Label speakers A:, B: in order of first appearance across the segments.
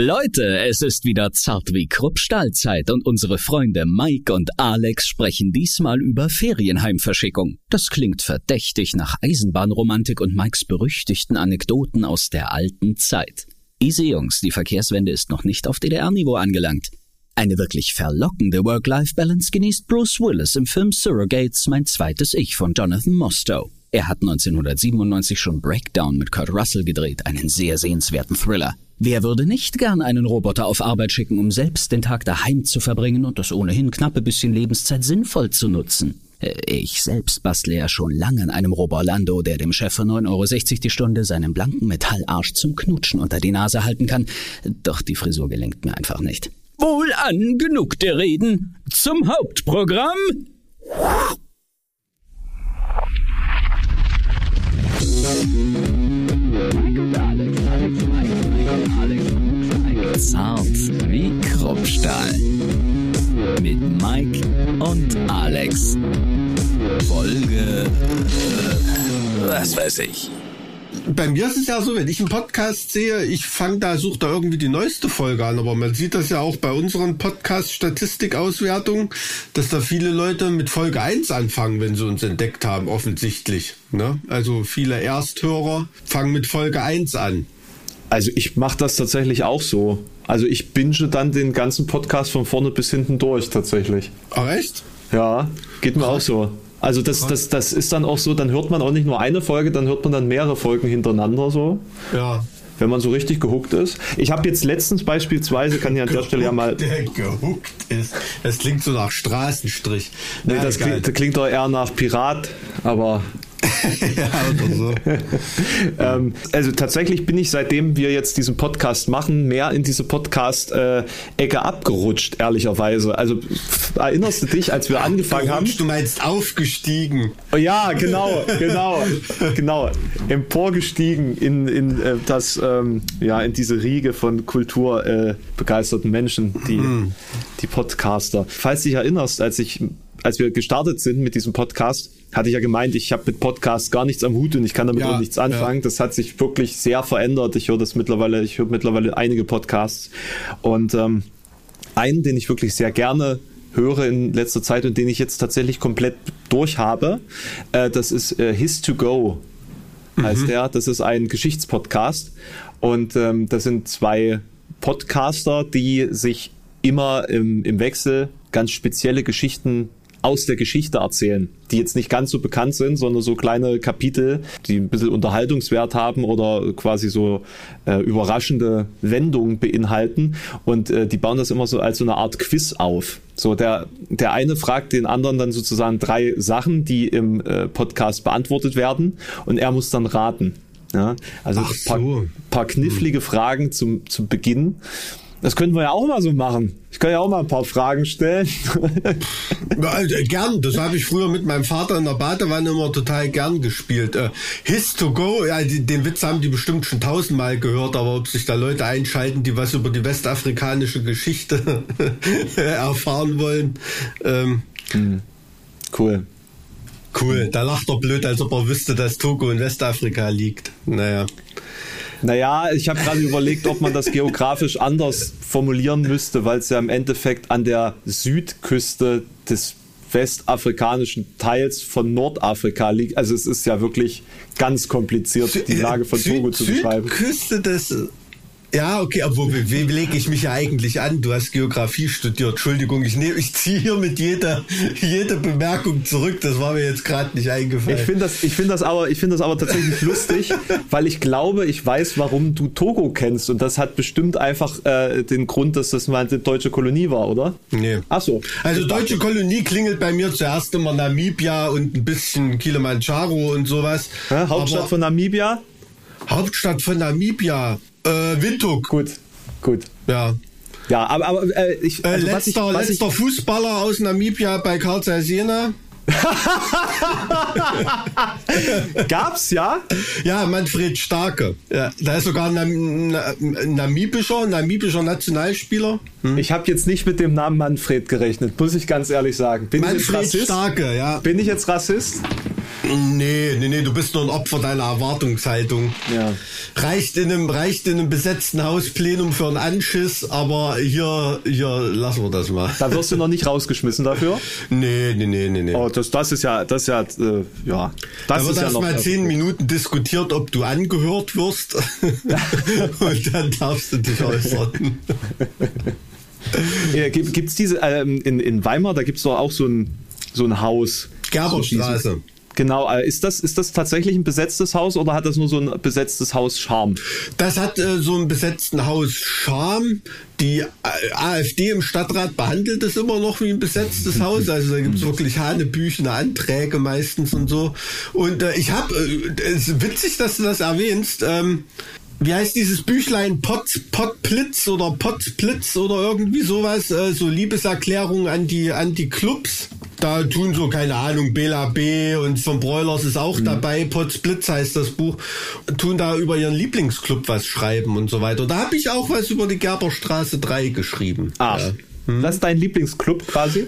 A: Leute, es ist wieder zart wie Kruppstahlzeit und unsere Freunde Mike und Alex sprechen diesmal über Ferienheimverschickung. Das klingt verdächtig nach Eisenbahnromantik und Mikes berüchtigten Anekdoten aus der alten Zeit. Easy Jungs, die Verkehrswende ist noch nicht auf DDR-Niveau angelangt. Eine wirklich verlockende Work-Life-Balance genießt Bruce Willis im Film Surrogates, mein zweites Ich von Jonathan Mostow. Er hat 1997 schon Breakdown mit Kurt Russell gedreht, einen sehr sehenswerten Thriller. Wer würde nicht gern einen Roboter auf Arbeit schicken, um selbst den Tag daheim zu verbringen und das ohnehin knappe bisschen Lebenszeit sinnvoll zu nutzen? Äh, ich selbst bastle ja schon lange an einem Robolando, der dem Chef für 9,60 Euro die Stunde seinen blanken Metallarsch zum Knutschen unter die Nase halten kann. Doch die Frisur gelingt mir einfach nicht. Wohlan, genug der Reden. Zum Hauptprogramm. Zart wie Kruppstahl. Mit Mike und Alex. Folge. Was weiß ich.
B: Bei mir ist es ja so, wenn ich einen Podcast sehe, ich fange da, suche da irgendwie die neueste Folge an. Aber man sieht das ja auch bei unseren Podcast-Statistikauswertungen, dass da viele Leute mit Folge 1 anfangen, wenn sie uns entdeckt haben, offensichtlich. Ne? Also viele Ersthörer fangen mit Folge 1 an.
C: Also ich mache das tatsächlich auch so. Also ich binge dann den ganzen Podcast von vorne bis hinten durch tatsächlich.
B: Ach echt?
C: Ja, geht mir Krass. auch so. Also das, das, das ist dann auch so, dann hört man auch nicht nur eine Folge, dann hört man dann mehrere Folgen hintereinander so.
B: Ja.
C: Wenn man so richtig gehuckt ist. Ich habe jetzt letztens beispielsweise, kann ich an der Stelle ja mal.
B: Der gehuckt ist. Das klingt so nach Straßenstrich.
C: Nee, Na, das, klingt, das klingt doch eher nach Pirat, aber ja, oder so. ähm, also tatsächlich bin ich, seitdem wir jetzt diesen Podcast machen, mehr in diese Podcast-Ecke abgerutscht, ehrlicherweise. Also erinnerst du dich, als wir angefangen haben?
B: Du meinst aufgestiegen.
C: Oh, ja, genau, genau, genau. Emporgestiegen in, in äh, das, ähm, ja, in diese Riege von kulturbegeisterten äh, Menschen, die, mhm. die Podcaster. Falls du dich erinnerst, als ich als wir gestartet sind mit diesem Podcast, hatte ich ja gemeint, ich habe mit Podcasts gar nichts am Hut und ich kann damit ja, auch nichts anfangen. Ja. Das hat sich wirklich sehr verändert. Ich höre das mittlerweile, ich höre mittlerweile einige Podcasts und ähm, einen, den ich wirklich sehr gerne höre in letzter Zeit und den ich jetzt tatsächlich komplett durch habe, äh, das ist äh, His to Go heißt mhm. der. Das ist ein Geschichtspodcast und ähm, das sind zwei Podcaster, die sich immer im, im Wechsel ganz spezielle Geschichten aus der Geschichte erzählen, die jetzt nicht ganz so bekannt sind, sondern so kleine Kapitel, die ein bisschen Unterhaltungswert haben oder quasi so äh, überraschende Wendungen beinhalten. Und äh, die bauen das immer so als so eine Art Quiz auf. So, der, der eine fragt den anderen dann sozusagen drei Sachen, die im äh, Podcast beantwortet werden und er muss dann raten. Ja, also ein paar, so. paar knifflige hm. Fragen zum, zum Beginn. Das könnten wir ja auch mal so machen. Ich kann ja auch mal ein paar Fragen stellen.
B: äh, gern, das habe ich früher mit meinem Vater in der Badewanne immer total gern gespielt. Äh, His to go, ja, den Witz haben die bestimmt schon tausendmal gehört, aber ob sich da Leute einschalten, die was über die westafrikanische Geschichte erfahren wollen. Ähm,
C: hm. Cool.
B: Cool, da lacht er blöd, als ob er wüsste, dass Togo in Westafrika liegt. Naja.
C: Naja, ich habe gerade überlegt, ob man das geografisch anders formulieren müsste, weil es ja im Endeffekt an der Südküste des westafrikanischen Teils von Nordafrika liegt. Also es ist ja wirklich ganz kompliziert, die Lage von Togo zu beschreiben.
B: Südküste des ja, okay, aber wie, wie lege ich mich ja eigentlich an? Du hast Geografie studiert. Entschuldigung, ich nehme, ich ziehe hier mit jeder, jeder Bemerkung zurück. Das war mir jetzt gerade nicht eingefallen.
C: Ich finde das, ich finde das aber, ich finde das aber tatsächlich lustig, weil ich glaube, ich weiß, warum du Togo kennst. Und das hat bestimmt einfach äh, den Grund, dass das mal eine deutsche Kolonie war, oder?
B: Nee.
C: Ach so.
B: Also deutsche Kolonie klingelt bei mir zuerst immer Namibia und ein bisschen Kilimanjaro und sowas.
C: Ja, Hauptstadt aber von Namibia?
B: Hauptstadt von Namibia. Äh, Windhoek.
C: Gut, gut.
B: Ja.
C: Ja, aber, aber äh, ich,
B: also äh, letzter, was ich, was letzter ich, Fußballer aus Namibia bei Karl Zeiss Jena.
C: Gab's ja?
B: Ja, Manfred Starke. Ja, da ist sogar ein namibischer, namibischer Nationalspieler.
C: Hm? Ich habe jetzt nicht mit dem Namen Manfred gerechnet, muss ich ganz ehrlich sagen.
B: Bin Manfred? Starke, ja.
C: Bin ich jetzt Rassist?
B: Nee, nee, nee, du bist nur ein Opfer deiner Erwartungshaltung.
C: Ja.
B: Reicht in einem, reicht in einem besetzten Haus Plenum für einen Anschiss, aber hier, hier lassen wir das mal.
C: Da wirst du noch nicht rausgeschmissen dafür.
B: Nee, nee, nee, nee, nee.
C: Oh, das, das ist ja, das ist ja, äh, ja. Das
B: da wird
C: ist ja
B: erst
C: noch.
B: mal zehn Minuten diskutiert, ob du angehört wirst. Und dann darfst du dich äußern.
C: Äh, gibt es diese, ähm, in, in Weimar, da gibt es doch auch so ein, so ein Haus.
B: Gerberstraße.
C: So Genau, äh, ist das, ist das tatsächlich ein besetztes Haus oder hat das nur so ein besetztes Haus Charme?
B: Das hat äh, so einen besetzten Haus Charme. Die äh, AfD im Stadtrat behandelt es immer noch wie ein besetztes Haus. Also da gibt es wirklich hanebüchene Anträge meistens und so. Und äh, ich habe, äh, es ist witzig, dass du das erwähnst. Ähm, wie heißt dieses Büchlein Pot, Potplitz oder Potplitz oder irgendwie sowas, äh, so Liebeserklärungen an die, an die Clubs. Da tun so, keine Ahnung, Bela B. und von Broilers ist auch mhm. dabei, Potsblitz heißt das Buch, tun da über ihren Lieblingsclub was schreiben und so weiter. Da habe ich auch was über die Gerberstraße 3 geschrieben.
C: Ach. Ja. Das ist dein Lieblingsclub quasi?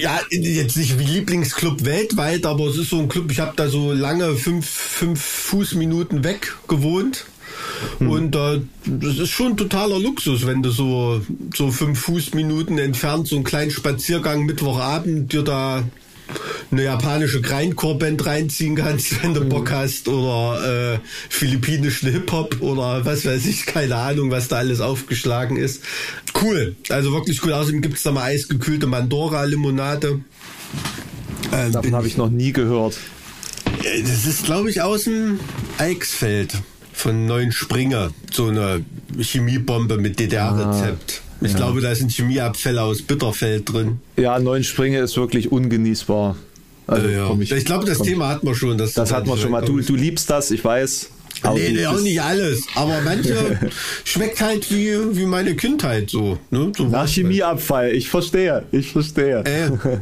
B: Ja, jetzt nicht wie Lieblingsclub weltweit, aber es ist so ein Club, ich habe da so lange fünf, fünf Fußminuten weg gewohnt. Hm. Und äh, das ist schon totaler Luxus, wenn du so, so fünf Fußminuten entfernt so einen kleinen Spaziergang Mittwochabend dir da eine japanische Grindcore-Band reinziehen kannst, wenn du Bock hast, oder äh, philippinischen Hip-Hop oder was weiß ich, keine Ahnung, was da alles aufgeschlagen ist. Cool, also wirklich cool. Außerdem gibt es da mal eisgekühlte Mandora-Limonade.
C: Ähm, Davon habe ich noch nie gehört.
B: Äh, das ist, glaube ich, aus dem Eichsfeld von Neuen Springer, so eine Chemiebombe mit DDR-Rezept. Ah, ich ja. glaube, da sind Chemieabfälle aus Bitterfeld drin.
C: Ja, Neuen Springer ist wirklich ungenießbar.
B: Also, äh, ja. ich, ich, glaube, das Thema hat man schon.
C: Das, das hat man schon mal. Du, du liebst das, ich weiß.
B: Nee, nee auch nicht alles. Aber manche schmeckt halt wie, wie meine Kindheit so. Ne? so
C: Nach Chemieabfall, ich verstehe, ich verstehe. Äh,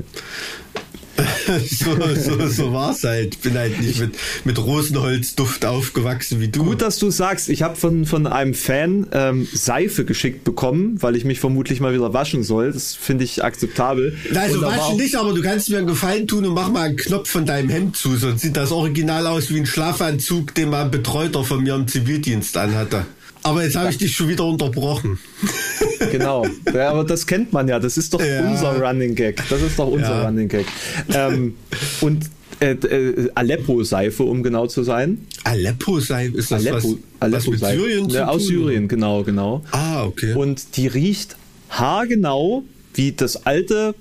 B: so, so, so war es halt. Bin halt nicht mit, mit Rosenholzduft aufgewachsen wie du.
C: Gut, dass du sagst, ich habe von, von einem Fan ähm, Seife geschickt bekommen, weil ich mich vermutlich mal wieder waschen soll. Das finde ich akzeptabel.
B: Also waschen nicht, aber du kannst mir einen Gefallen tun und mach mal einen Knopf von deinem Hemd zu, sonst sieht das original aus wie ein Schlafanzug, den mal ein Betreuter von mir im Zivildienst anhatte. Aber jetzt habe ich dich schon wieder unterbrochen.
C: Genau. Ja, aber das kennt man ja. Das ist doch ja. unser Running Gag. Das ist doch unser ja. Running Gag. Ähm, und äh, äh, Aleppo-Seife, um genau zu sein.
B: Aleppo-Seife? Ist das
C: Aleppo, was, Aleppo was mit Syrien ja, Aus Syrien, genau, genau.
B: Ah, okay.
C: Und die riecht haargenau wie das alte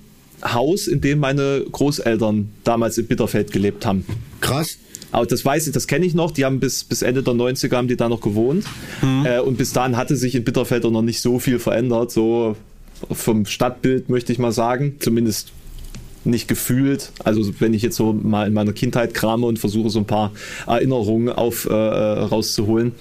C: Haus, in dem meine Großeltern damals in Bitterfeld gelebt haben.
B: Krass.
C: Aber das weiß ich, das kenne ich noch. Die haben bis, bis Ende der 90er haben die da noch gewohnt. Mhm. Äh, und bis dahin hatte sich in Bitterfeld noch nicht so viel verändert. So vom Stadtbild möchte ich mal sagen. Zumindest nicht gefühlt. Also wenn ich jetzt so mal in meiner Kindheit krame und versuche so ein paar Erinnerungen auf äh, rauszuholen.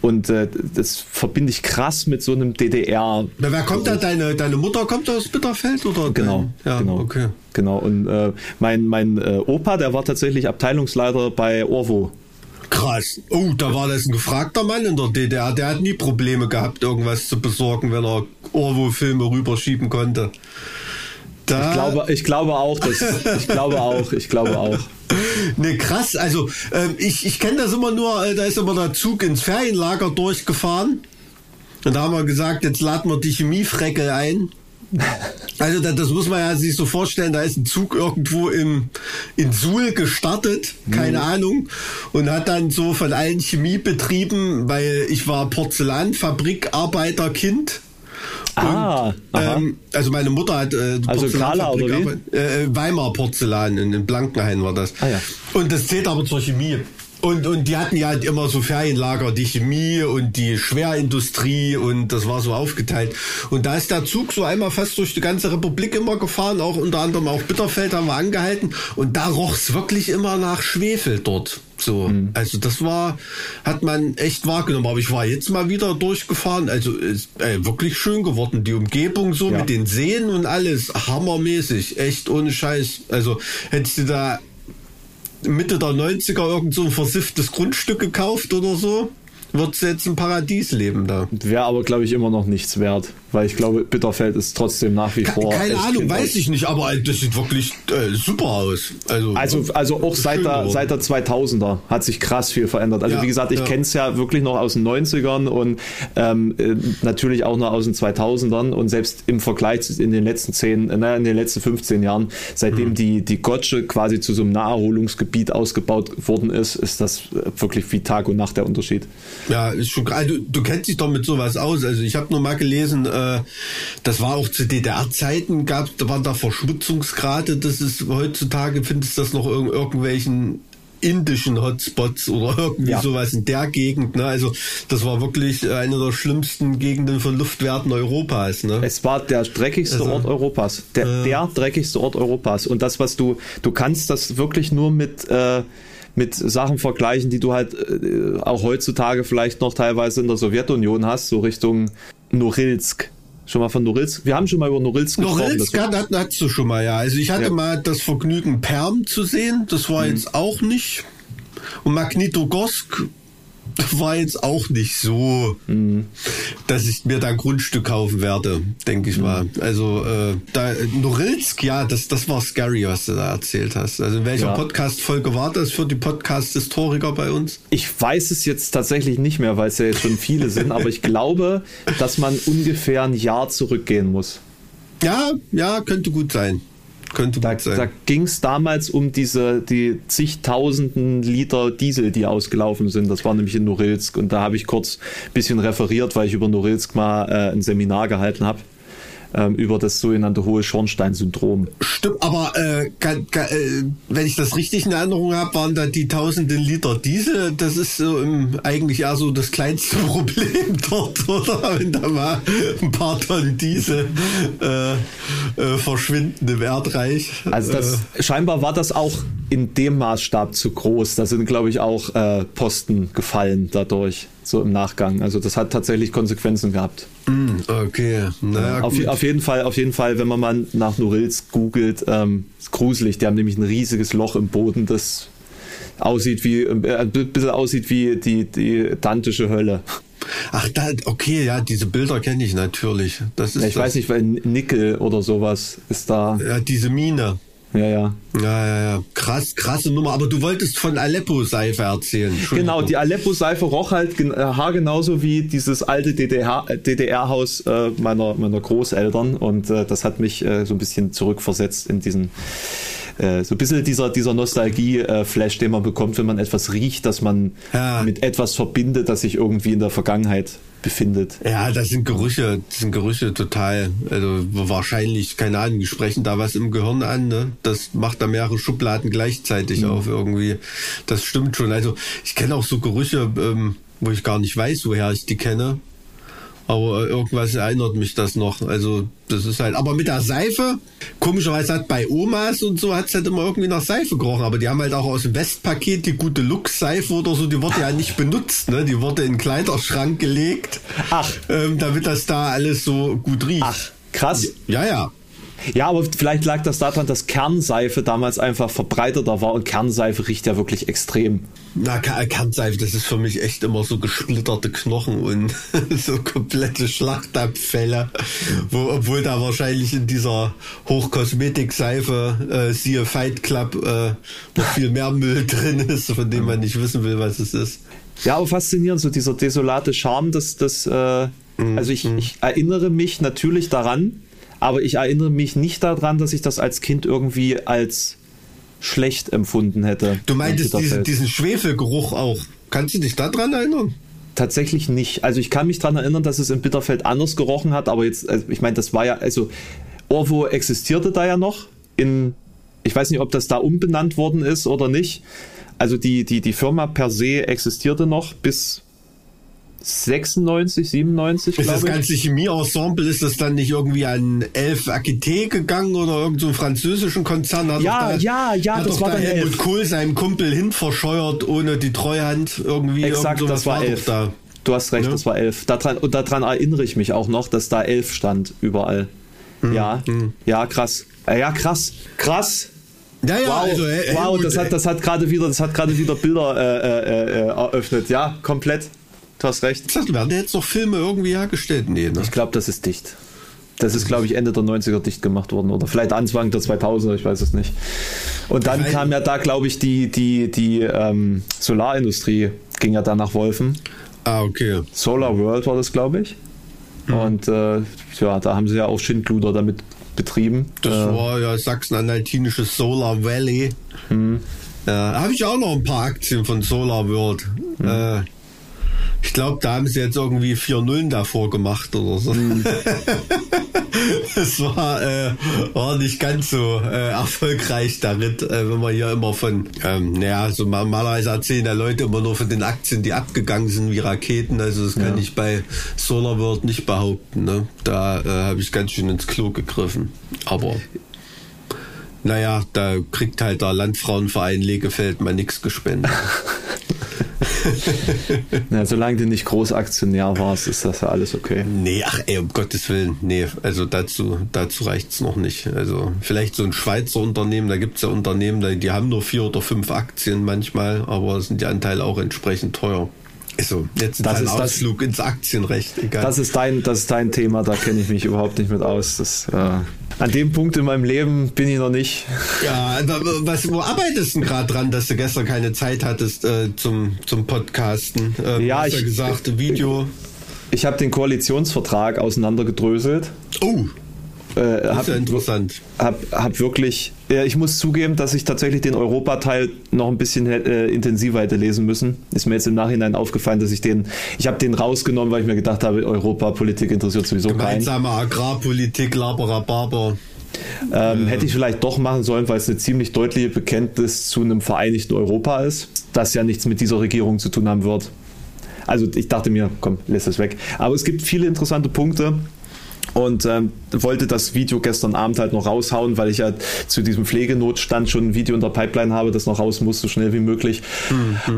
C: Und äh, das verbinde ich krass mit so einem DDR.
B: Na, wer kommt da? Deine, deine Mutter kommt aus Bitterfeld oder?
C: Genau,
B: ja,
C: genau,
B: okay.
C: Genau. Und äh, mein mein äh, Opa, der war tatsächlich Abteilungsleiter bei Orvo.
B: Krass. Oh, da war das ein gefragter Mann in der DDR. Der hat nie Probleme gehabt, irgendwas zu besorgen, wenn er Orwo-Filme rüberschieben konnte.
C: Da ich glaube, ich glaube auch, dass, ich glaube auch, ich glaube auch.
B: Ne, krass. Also äh, ich, ich kenne das immer nur, äh, da ist immer der Zug ins Ferienlager durchgefahren. Und da haben wir gesagt, jetzt laden wir die Chemiefreckel ein. Also das, das, muss man ja sich so vorstellen, da ist ein Zug irgendwo im, in Suhl gestartet, keine mhm. Ahnung, und hat dann so von allen Chemiebetrieben, weil ich war Porzellanfabrikarbeiterkind,
C: Ah,
B: ähm, also meine Mutter hat äh,
C: also Kala oder wie?
B: Äh, Weimar Porzellan in, in Blankenhain war das.
C: Ah, ja.
B: Und das zählt aber zur Chemie. Und, und die hatten ja halt immer so Ferienlager, die Chemie und die Schwerindustrie und das war so aufgeteilt. Und da ist der Zug so einmal fast durch die ganze Republik immer gefahren, auch unter anderem auch Bitterfeld haben wir angehalten und da roch's wirklich immer nach Schwefel dort. So, mhm. also das war, hat man echt wahrgenommen. Aber ich war jetzt mal wieder durchgefahren. Also ist äh, wirklich schön geworden. Die Umgebung so ja. mit den Seen und alles hammermäßig, echt ohne Scheiß. Also hättest du da Mitte der 90er irgend so ein versifftes Grundstück gekauft oder so würdest du jetzt im Paradies leben da.
C: Wäre aber, glaube ich, immer noch nichts wert, weil ich glaube, Bitterfeld ist trotzdem nach wie vor.
B: Keine Ahnung, weiß ich nicht, aber das sieht wirklich äh, super aus. Also,
C: also, also auch seit der, seit der 2000er hat sich krass viel verändert. Also, ja, wie gesagt, ich ja. kenne es ja wirklich noch aus den 90ern und ähm, äh, natürlich auch noch aus den 2000ern und selbst im Vergleich in den letzten 10, äh, in den letzten 15 Jahren, seitdem mhm. die, die Gotsche quasi zu so einem Naherholungsgebiet ausgebaut worden ist, ist das wirklich wie Tag und Nacht der Unterschied.
B: Ja, ist schon. Du, du kennst dich doch mit sowas aus. Also ich habe nur mal gelesen, äh, das war auch zu DDR-Zeiten, gab da waren da Verschmutzungsgrade. Das ist heutzutage findest du das noch in irgendwelchen indischen Hotspots oder irgendwie ja. sowas in der Gegend. Ne? Also das war wirklich eine der schlimmsten Gegenden von Luftwerten Europas. Ne?
C: Es war der dreckigste also, Ort Europas. Der, äh, der dreckigste Ort Europas. Und das, was du, du kannst das wirklich nur mit äh, mit Sachen vergleichen, die du halt äh, auch heutzutage vielleicht noch teilweise in der Sowjetunion hast, so Richtung Norilsk. Schon mal von Norilsk? Wir haben schon mal über Norilsk
B: gesprochen. Norilsk hat, hat, hast du schon mal, ja. Also ich hatte ja. mal das Vergnügen, Perm zu sehen. Das war mhm. jetzt auch nicht. Und Magnitogorsk war jetzt auch nicht so, mhm. dass ich mir da ein Grundstück kaufen werde, denke ich mhm. mal. Also äh, da Norilsk, ja, das, das war scary, was du da erzählt hast. Also in welcher ja. Podcast-Folge war das für die Podcast-Historiker bei uns?
C: Ich weiß es jetzt tatsächlich nicht mehr, weil es ja jetzt schon viele sind, aber ich glaube, dass man ungefähr ein Jahr zurückgehen muss.
B: Ja, ja, könnte gut sein. Könnte
C: da,
B: sein.
C: Da ging es damals um diese die zigtausenden Liter Diesel, die ausgelaufen sind. Das war nämlich in Norilsk. Und da habe ich kurz ein bisschen referiert, weil ich über Norilsk mal äh, ein Seminar gehalten habe ähm, über das sogenannte hohe Schornstein-Syndrom.
B: Stimmt, aber äh, kann, kann, äh, wenn ich das richtig in Erinnerung habe, waren da die tausenden Liter Diesel. Das ist so im, eigentlich eher so das kleinste Problem dort, oder? Wenn da mal ein paar Tonnen Diesel äh, äh, verschwinden im Erdreich.
C: Also das, äh. scheinbar war das auch in dem Maßstab zu groß. Da sind, glaube ich, auch äh, Posten gefallen dadurch so im Nachgang. Also das hat tatsächlich Konsequenzen gehabt.
B: Mm, okay, naja,
C: auf, auf, jeden Fall, auf jeden Fall, wenn man mal nach Norilsk googelt, ähm, ist gruselig. Die haben nämlich ein riesiges Loch im Boden, das aussieht wie, äh, ein bisschen aussieht wie die, die dantische Hölle.
B: Ach, da, okay, ja, diese Bilder kenne ich natürlich. Das ist
C: ja, ich
B: das.
C: weiß nicht, weil Nickel oder sowas ist da.
B: Ja, diese Mine.
C: Ja, ja.
B: Ja, ja, ja. Krass, krasse Nummer. Aber du wolltest von Aleppo-Seife erzählen.
C: Genau, die Aleppo-Seife roch halt äh, haargenauso wie dieses alte DDR-Haus äh, meiner, meiner Großeltern. Und äh, das hat mich äh, so ein bisschen zurückversetzt in diesen äh, so ein bisschen dieser, dieser Nostalgie-Flash, den man bekommt, wenn man etwas riecht, dass man ja. mit etwas verbindet, das sich irgendwie in der Vergangenheit befindet.
B: Ja, das sind Gerüche, das sind Gerüche total, also wahrscheinlich, keine Ahnung, die sprechen da was im Gehirn an, ne? Das macht da mehrere Schubladen gleichzeitig mhm. auf irgendwie. Das stimmt schon. Also ich kenne auch so Gerüche, ähm, wo ich gar nicht weiß, woher ich die kenne. Aber irgendwas erinnert mich das noch. Also, das ist halt, aber mit der Seife, komischerweise hat bei Omas und so hat es halt immer irgendwie nach Seife gerochen. Aber die haben halt auch aus dem Westpaket die gute Lux-Seife oder so, die wurde ja nicht benutzt, ne? Die wurde in den Kleiderschrank gelegt. Ach. Ähm, damit das da alles so gut riecht. Ach,
C: krass.
B: Ja, ja.
C: Ja, aber vielleicht lag das daran, dass Kernseife damals einfach verbreiteter war und Kernseife riecht ja wirklich extrem.
B: Na, Kernseife, das ist für mich echt immer so gesplitterte Knochen und so komplette Schlachtabfälle, wo, obwohl da wahrscheinlich in dieser Hochkosmetikseife, äh, siehe Fight Club, äh, noch viel mehr Müll drin ist, von dem man nicht wissen will, was es ist.
C: Ja, aber faszinierend, so dieser desolate Charme, das, das, äh, mhm. also ich, ich erinnere mich natürlich daran, aber ich erinnere mich nicht daran, dass ich das als Kind irgendwie als schlecht empfunden hätte.
B: Du meintest diesen, diesen Schwefelgeruch auch. Kannst du dich daran erinnern?
C: Tatsächlich nicht. Also ich kann mich daran erinnern, dass es in Bitterfeld anders gerochen hat, aber jetzt, also ich meine, das war ja, also Orvo existierte da ja noch in, ich weiß nicht, ob das da umbenannt worden ist oder nicht. Also die, die, die Firma per se existierte noch bis 96, 97,
B: Ist das ganze Chemie-Ensemble, ist das dann nicht irgendwie an Elf Aquitaine gegangen oder irgendeinen so französischen Konzern?
C: Hat ja, da, ja, ja,
B: hat das war da dann Helmut Kohl seinem Kumpel hin verscheuert ohne die Treuhand irgendwie.
C: Exakt, so das war, war elf. Da. Du hast recht, ja? das war elf. Daran, und daran erinnere ich mich auch noch, dass da elf stand überall. Mhm. Ja, mhm. ja, krass. Äh, ja, krass, krass.
B: Ja, ja,
C: wow, also, ey, wow, das hat, das hat gerade wieder, das hat gerade wieder Bilder äh, äh, äh eröffnet. Ja, komplett du hast recht.
B: Ich dachte, werden jetzt noch Filme irgendwie hergestellt? Nee, ne?
C: Ich glaube, das ist dicht. Das ist, glaube ich, Ende der 90er dicht gemacht worden oder vielleicht Anfang der 2000er, ich weiß es nicht. Und dann
B: Weil-
C: kam ja da, glaube ich, die, die, die ähm, Solarindustrie ging ja dann nach Wolfen.
B: Ah, okay.
C: Solar World war das, glaube ich. Und äh, ja, da haben sie ja auch Schindluder damit betrieben.
B: Das
C: äh,
B: war ja sachsen-anhaltinisches Solar Valley.
C: Hm.
B: Ja, habe ich auch noch ein paar Aktien von Solar World.
C: Hm.
B: Ich glaube, da haben sie jetzt irgendwie vier Nullen davor gemacht oder so.
C: Hm.
B: Es war, äh, war nicht ganz so äh, erfolgreich Ritt, äh, wenn man hier immer von, ähm, naja, so normalerweise erzählen ja Leute immer nur von den Aktien, die abgegangen sind wie Raketen. Also das kann
C: Ja.
B: ich bei Solar World nicht behaupten. Ne? Da äh, habe ich ganz schön ins Klo gegriffen. Aber naja, da kriegt halt der Landfrauenverein Legefeld mal nichts gespendet.
C: ja, solange du nicht Großaktionär warst, ist das ja alles okay.
B: nee, ach ey, um Gottes Willen. Nee, also dazu, dazu reicht's noch nicht. Also vielleicht so ein Schweizer Unternehmen, da gibt's ja Unternehmen, die haben nur vier oder fünf Aktien manchmal, aber sind die Anteile auch entsprechend teuer. Also, jetzt ist
C: Das
B: ein
C: ist das-
B: Ausflug ins Aktienrecht. Egal.
C: Das ist dein, das ist dein Thema, da kenne ich mich überhaupt nicht mit aus. Das, äh, an dem Punkt in meinem Leben bin ich noch nicht.
B: Ja, aber was, wo arbeitest du denn gerade dran, dass du gestern keine Zeit hattest äh, zum, zum Podcasten? Ähm,
C: Ja, ich-
B: gesagt, Video.
C: Ich habe den Koalitionsvertrag auseinandergedröselt.
B: Oh,
C: Äh,
B: das
C: hab,
B: ist ja interessant.
C: hab, hab wirklich, ja, ich muss zugeben, dass ich tatsächlich den Europateil noch ein bisschen äh, intensiver hätte lesen müssen. Ist mir jetzt im Nachhinein aufgefallen, dass ich den, ich habe den rausgenommen, weil ich mir gedacht habe, Europapolitik interessiert sowieso keinen.
B: Gemeinsame Agrarpolitik, Laberababer.
C: Ähm, hätte ich vielleicht doch machen sollen, weil es eine ziemlich deutliche Bekenntnis zu einem vereinigten Europa ist, das ja nichts mit dieser Regierung zu tun haben wird. Also ich dachte mir, komm, lässt es weg. Aber es gibt viele interessante Punkte und ähm, wollte das Video gestern Abend halt noch raushauen, weil ich ja zu diesem Pflegenotstand schon ein Video in der Pipeline habe, das noch raus muss, so schnell wie möglich.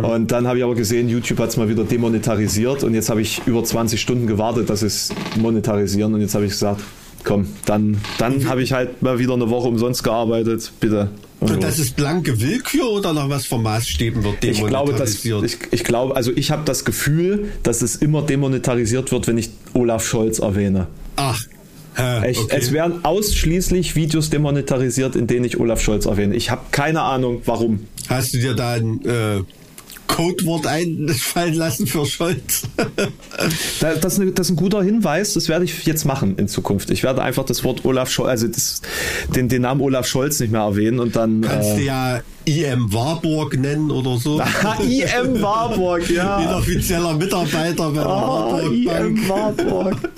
C: Und dann habe ich aber gesehen, YouTube hat es mal wieder demonetarisiert und jetzt habe ich über 20 Stunden gewartet, dass es monetarisieren und jetzt habe ich gesagt, komm, dann, dann habe ich halt mal wieder eine Woche umsonst gearbeitet, bitte.
B: Und das ist blanke Willkür oder nach was für Maßstäben wird
C: ich glaube, dass,
B: demonetarisiert?
C: ich, ich glaube, also ich habe das Gefühl, dass es immer demonetarisiert wird, wenn ich Olaf Scholz erwähne.
B: Ach, hä,
C: Ich,
B: okay.
C: Es werden ausschließlich Videos demonetarisiert, in denen ich Olaf Scholz erwähne. Ich habe keine Ahnung, warum.
B: Hast du dir da ein äh, Codewort einfallen lassen für Scholz?
C: Da- Das das ist ein guter Hinweis, das werde ich jetzt machen in Zukunft. Ich werde einfach das Wort Olaf Scholz, also das, den, den Namen Olaf Scholz nicht mehr erwähnen und dann.
B: Kannst du
C: Äh,
B: ja IM Warburg nennen oder so.
C: IM Warburg, ja.
B: Inoffizieller Mitarbeiter bei der
C: Oh,
B: Warburg.
C: IM Warburg.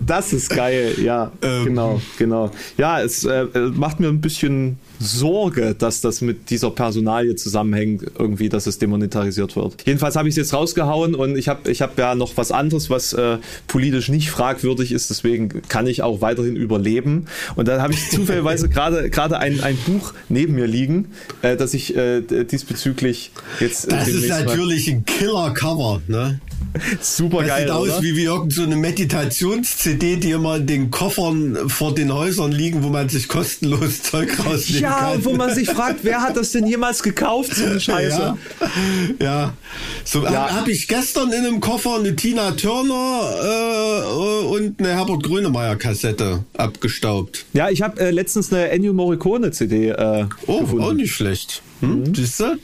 C: Das ist geil, ja,
B: Ähm.
C: genau, genau. Ja, es äh, macht mir ein bisschen Sorge, dass das mit dieser Personalie zusammenhängt, irgendwie, dass es demonetarisiert wird. Jedenfalls habe ich es jetzt rausgehauen und ich habe ich hab ja noch was anderes, was äh, politisch nicht fragwürdig ist, deswegen kann ich auch weiterhin überleben. Und dann habe ich zufälligerweise gerade gerade ein, ein Buch neben mir liegen, äh, das ich äh, diesbezüglich jetzt äh,
B: Das ist natürlich ein Killer-Cover, ne?
C: Super
B: Das
C: geil.
B: sieht aus
C: oder?
B: wie, wie irgendeine so eine Meditations-CD, die immer in den Koffern vor den Häusern liegen, wo man sich kostenlos Zeug rausnehmen
C: Ja,
B: kann.
C: und wo man sich fragt, wer hat das denn jemals gekauft, so eine Scheiße?
B: Ja, ja. so
C: Ja.
B: habe hab ich gestern in einem Koffer eine Tina Turner äh, und eine Herbert Grönemeyer Kassette abgestaubt.
C: Ja, ich habe äh, letztens eine Ennio Morricone CD äh,
B: Oh,
C: gefunden.
B: auch nicht schlecht. Hm, Siehst du?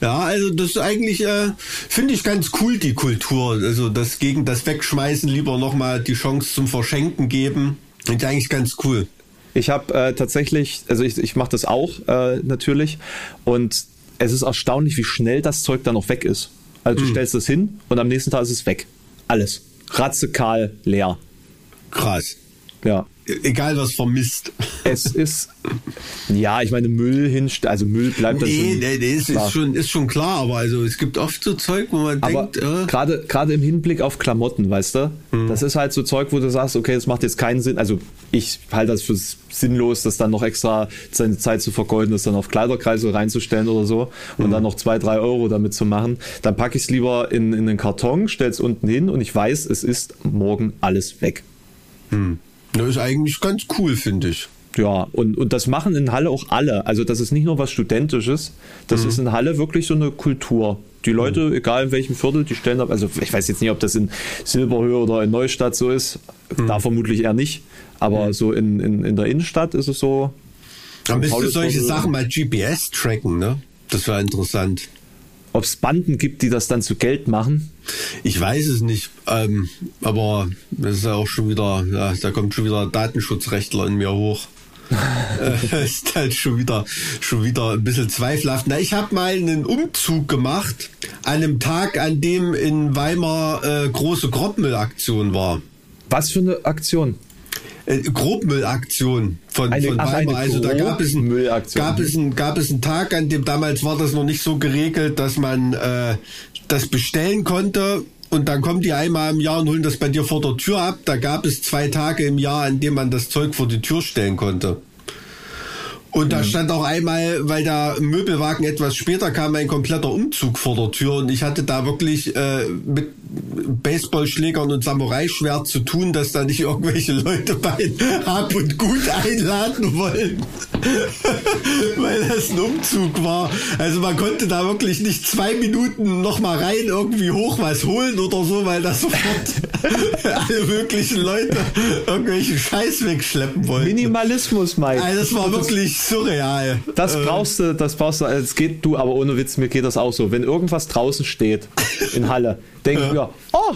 B: Ja, also das ist eigentlich, äh, finde ich ganz cool, die Kultur. Also das gegen das Wegschmeißen lieber nochmal die Chance zum Verschenken geben. Ist eigentlich ganz cool.
C: Ich habe äh, tatsächlich, also ich, ich mache das auch äh, natürlich und es ist erstaunlich, wie schnell das Zeug dann noch weg ist. Also du stellst es hin und am nächsten Tag ist es weg. Alles. Ratzekahl leer.
B: Krass.
C: Ja.
B: Egal was vermisst.
C: Es ist, ja, ich meine, Müll hinst, also Müll bleibt dann
B: Nee,
C: schon-
B: nee, nee ist, ist, schon, ist schon klar, aber also es gibt oft so Zeug, wo man
C: Aber
B: denkt, äh,
C: gerade gerade im Hinblick auf Klamotten, weißt du,
B: Mhm.
C: das ist halt so Zeug, wo du sagst, okay, das macht jetzt keinen Sinn. Also ich halte das für sinnlos, das dann noch extra seine Zeit zu vergeuden, das dann auf Kleiderkreise reinzustellen oder so und
B: Mhm.
C: dann noch zwei, drei Euro damit zu machen. Dann packe ich es lieber in, in den Karton, stelle es unten hin und ich weiß, es ist morgen alles weg.
B: Das ist eigentlich ganz cool, finde ich.
C: Ja, und, und das machen in Halle auch alle. Also das ist nicht nur was Studentisches, das mhm. ist in Halle wirklich so eine Kultur. Die Leute, mhm. egal in welchem Viertel, die stellen ab, also ich weiß jetzt nicht, ob das in Silberhöhe oder in Neustadt so ist, mhm. da vermutlich eher nicht, aber mhm. so in, in, in der Innenstadt ist es so.
B: Dann müsst ihr solche Sachen mal GPS tracken, ne? Das wäre interessant.
C: Ob es Banden gibt, die das dann zu Geld machen?
B: Ich weiß es nicht, ähm, aber das ist ja auch schon wieder, ja, da kommt schon wieder Datenschutzrechtler in mir hoch. äh, ist halt schon wieder, schon wieder ein bisschen zweifelhaft. Na, ich habe mal einen Umzug gemacht an einem Tag, an dem in Weimar äh, große Grobmüllaktion war.
C: Was für eine Aktion?
B: Äh, Grobmüllaktion von, eine, von ach, Weimar. Also da gab es, ein, gab, es ein, gab es einen Tag, an dem damals war das noch nicht so geregelt, dass man äh, das bestellen konnte und dann kommen die einmal im Jahr und holen das bei dir vor der Tür ab. Da gab es zwei Tage im Jahr, an dem man das Zeug vor die Tür stellen konnte. Und da stand auch einmal, weil der Möbelwagen etwas später kam, ein kompletter Umzug vor der Tür und ich hatte da wirklich äh, mit Baseballschlägern und Samurai-Schwert zu tun, dass da nicht irgendwelche Leute bei Hab und Gut einladen wollen, weil das ein Umzug war. Also man konnte da wirklich nicht zwei Minuten noch mal rein irgendwie hoch was holen oder so, weil da sofort alle möglichen Leute irgendwelchen Scheiß wegschleppen wollten.
C: Minimalismus, Mike.
B: Also das war wirklich surreal.
C: Das äh. brauchst du, das brauchst du, es geht du, aber ohne Witz, mir geht das auch so. Wenn irgendwas draußen steht in Halle, denke ich mir, oh,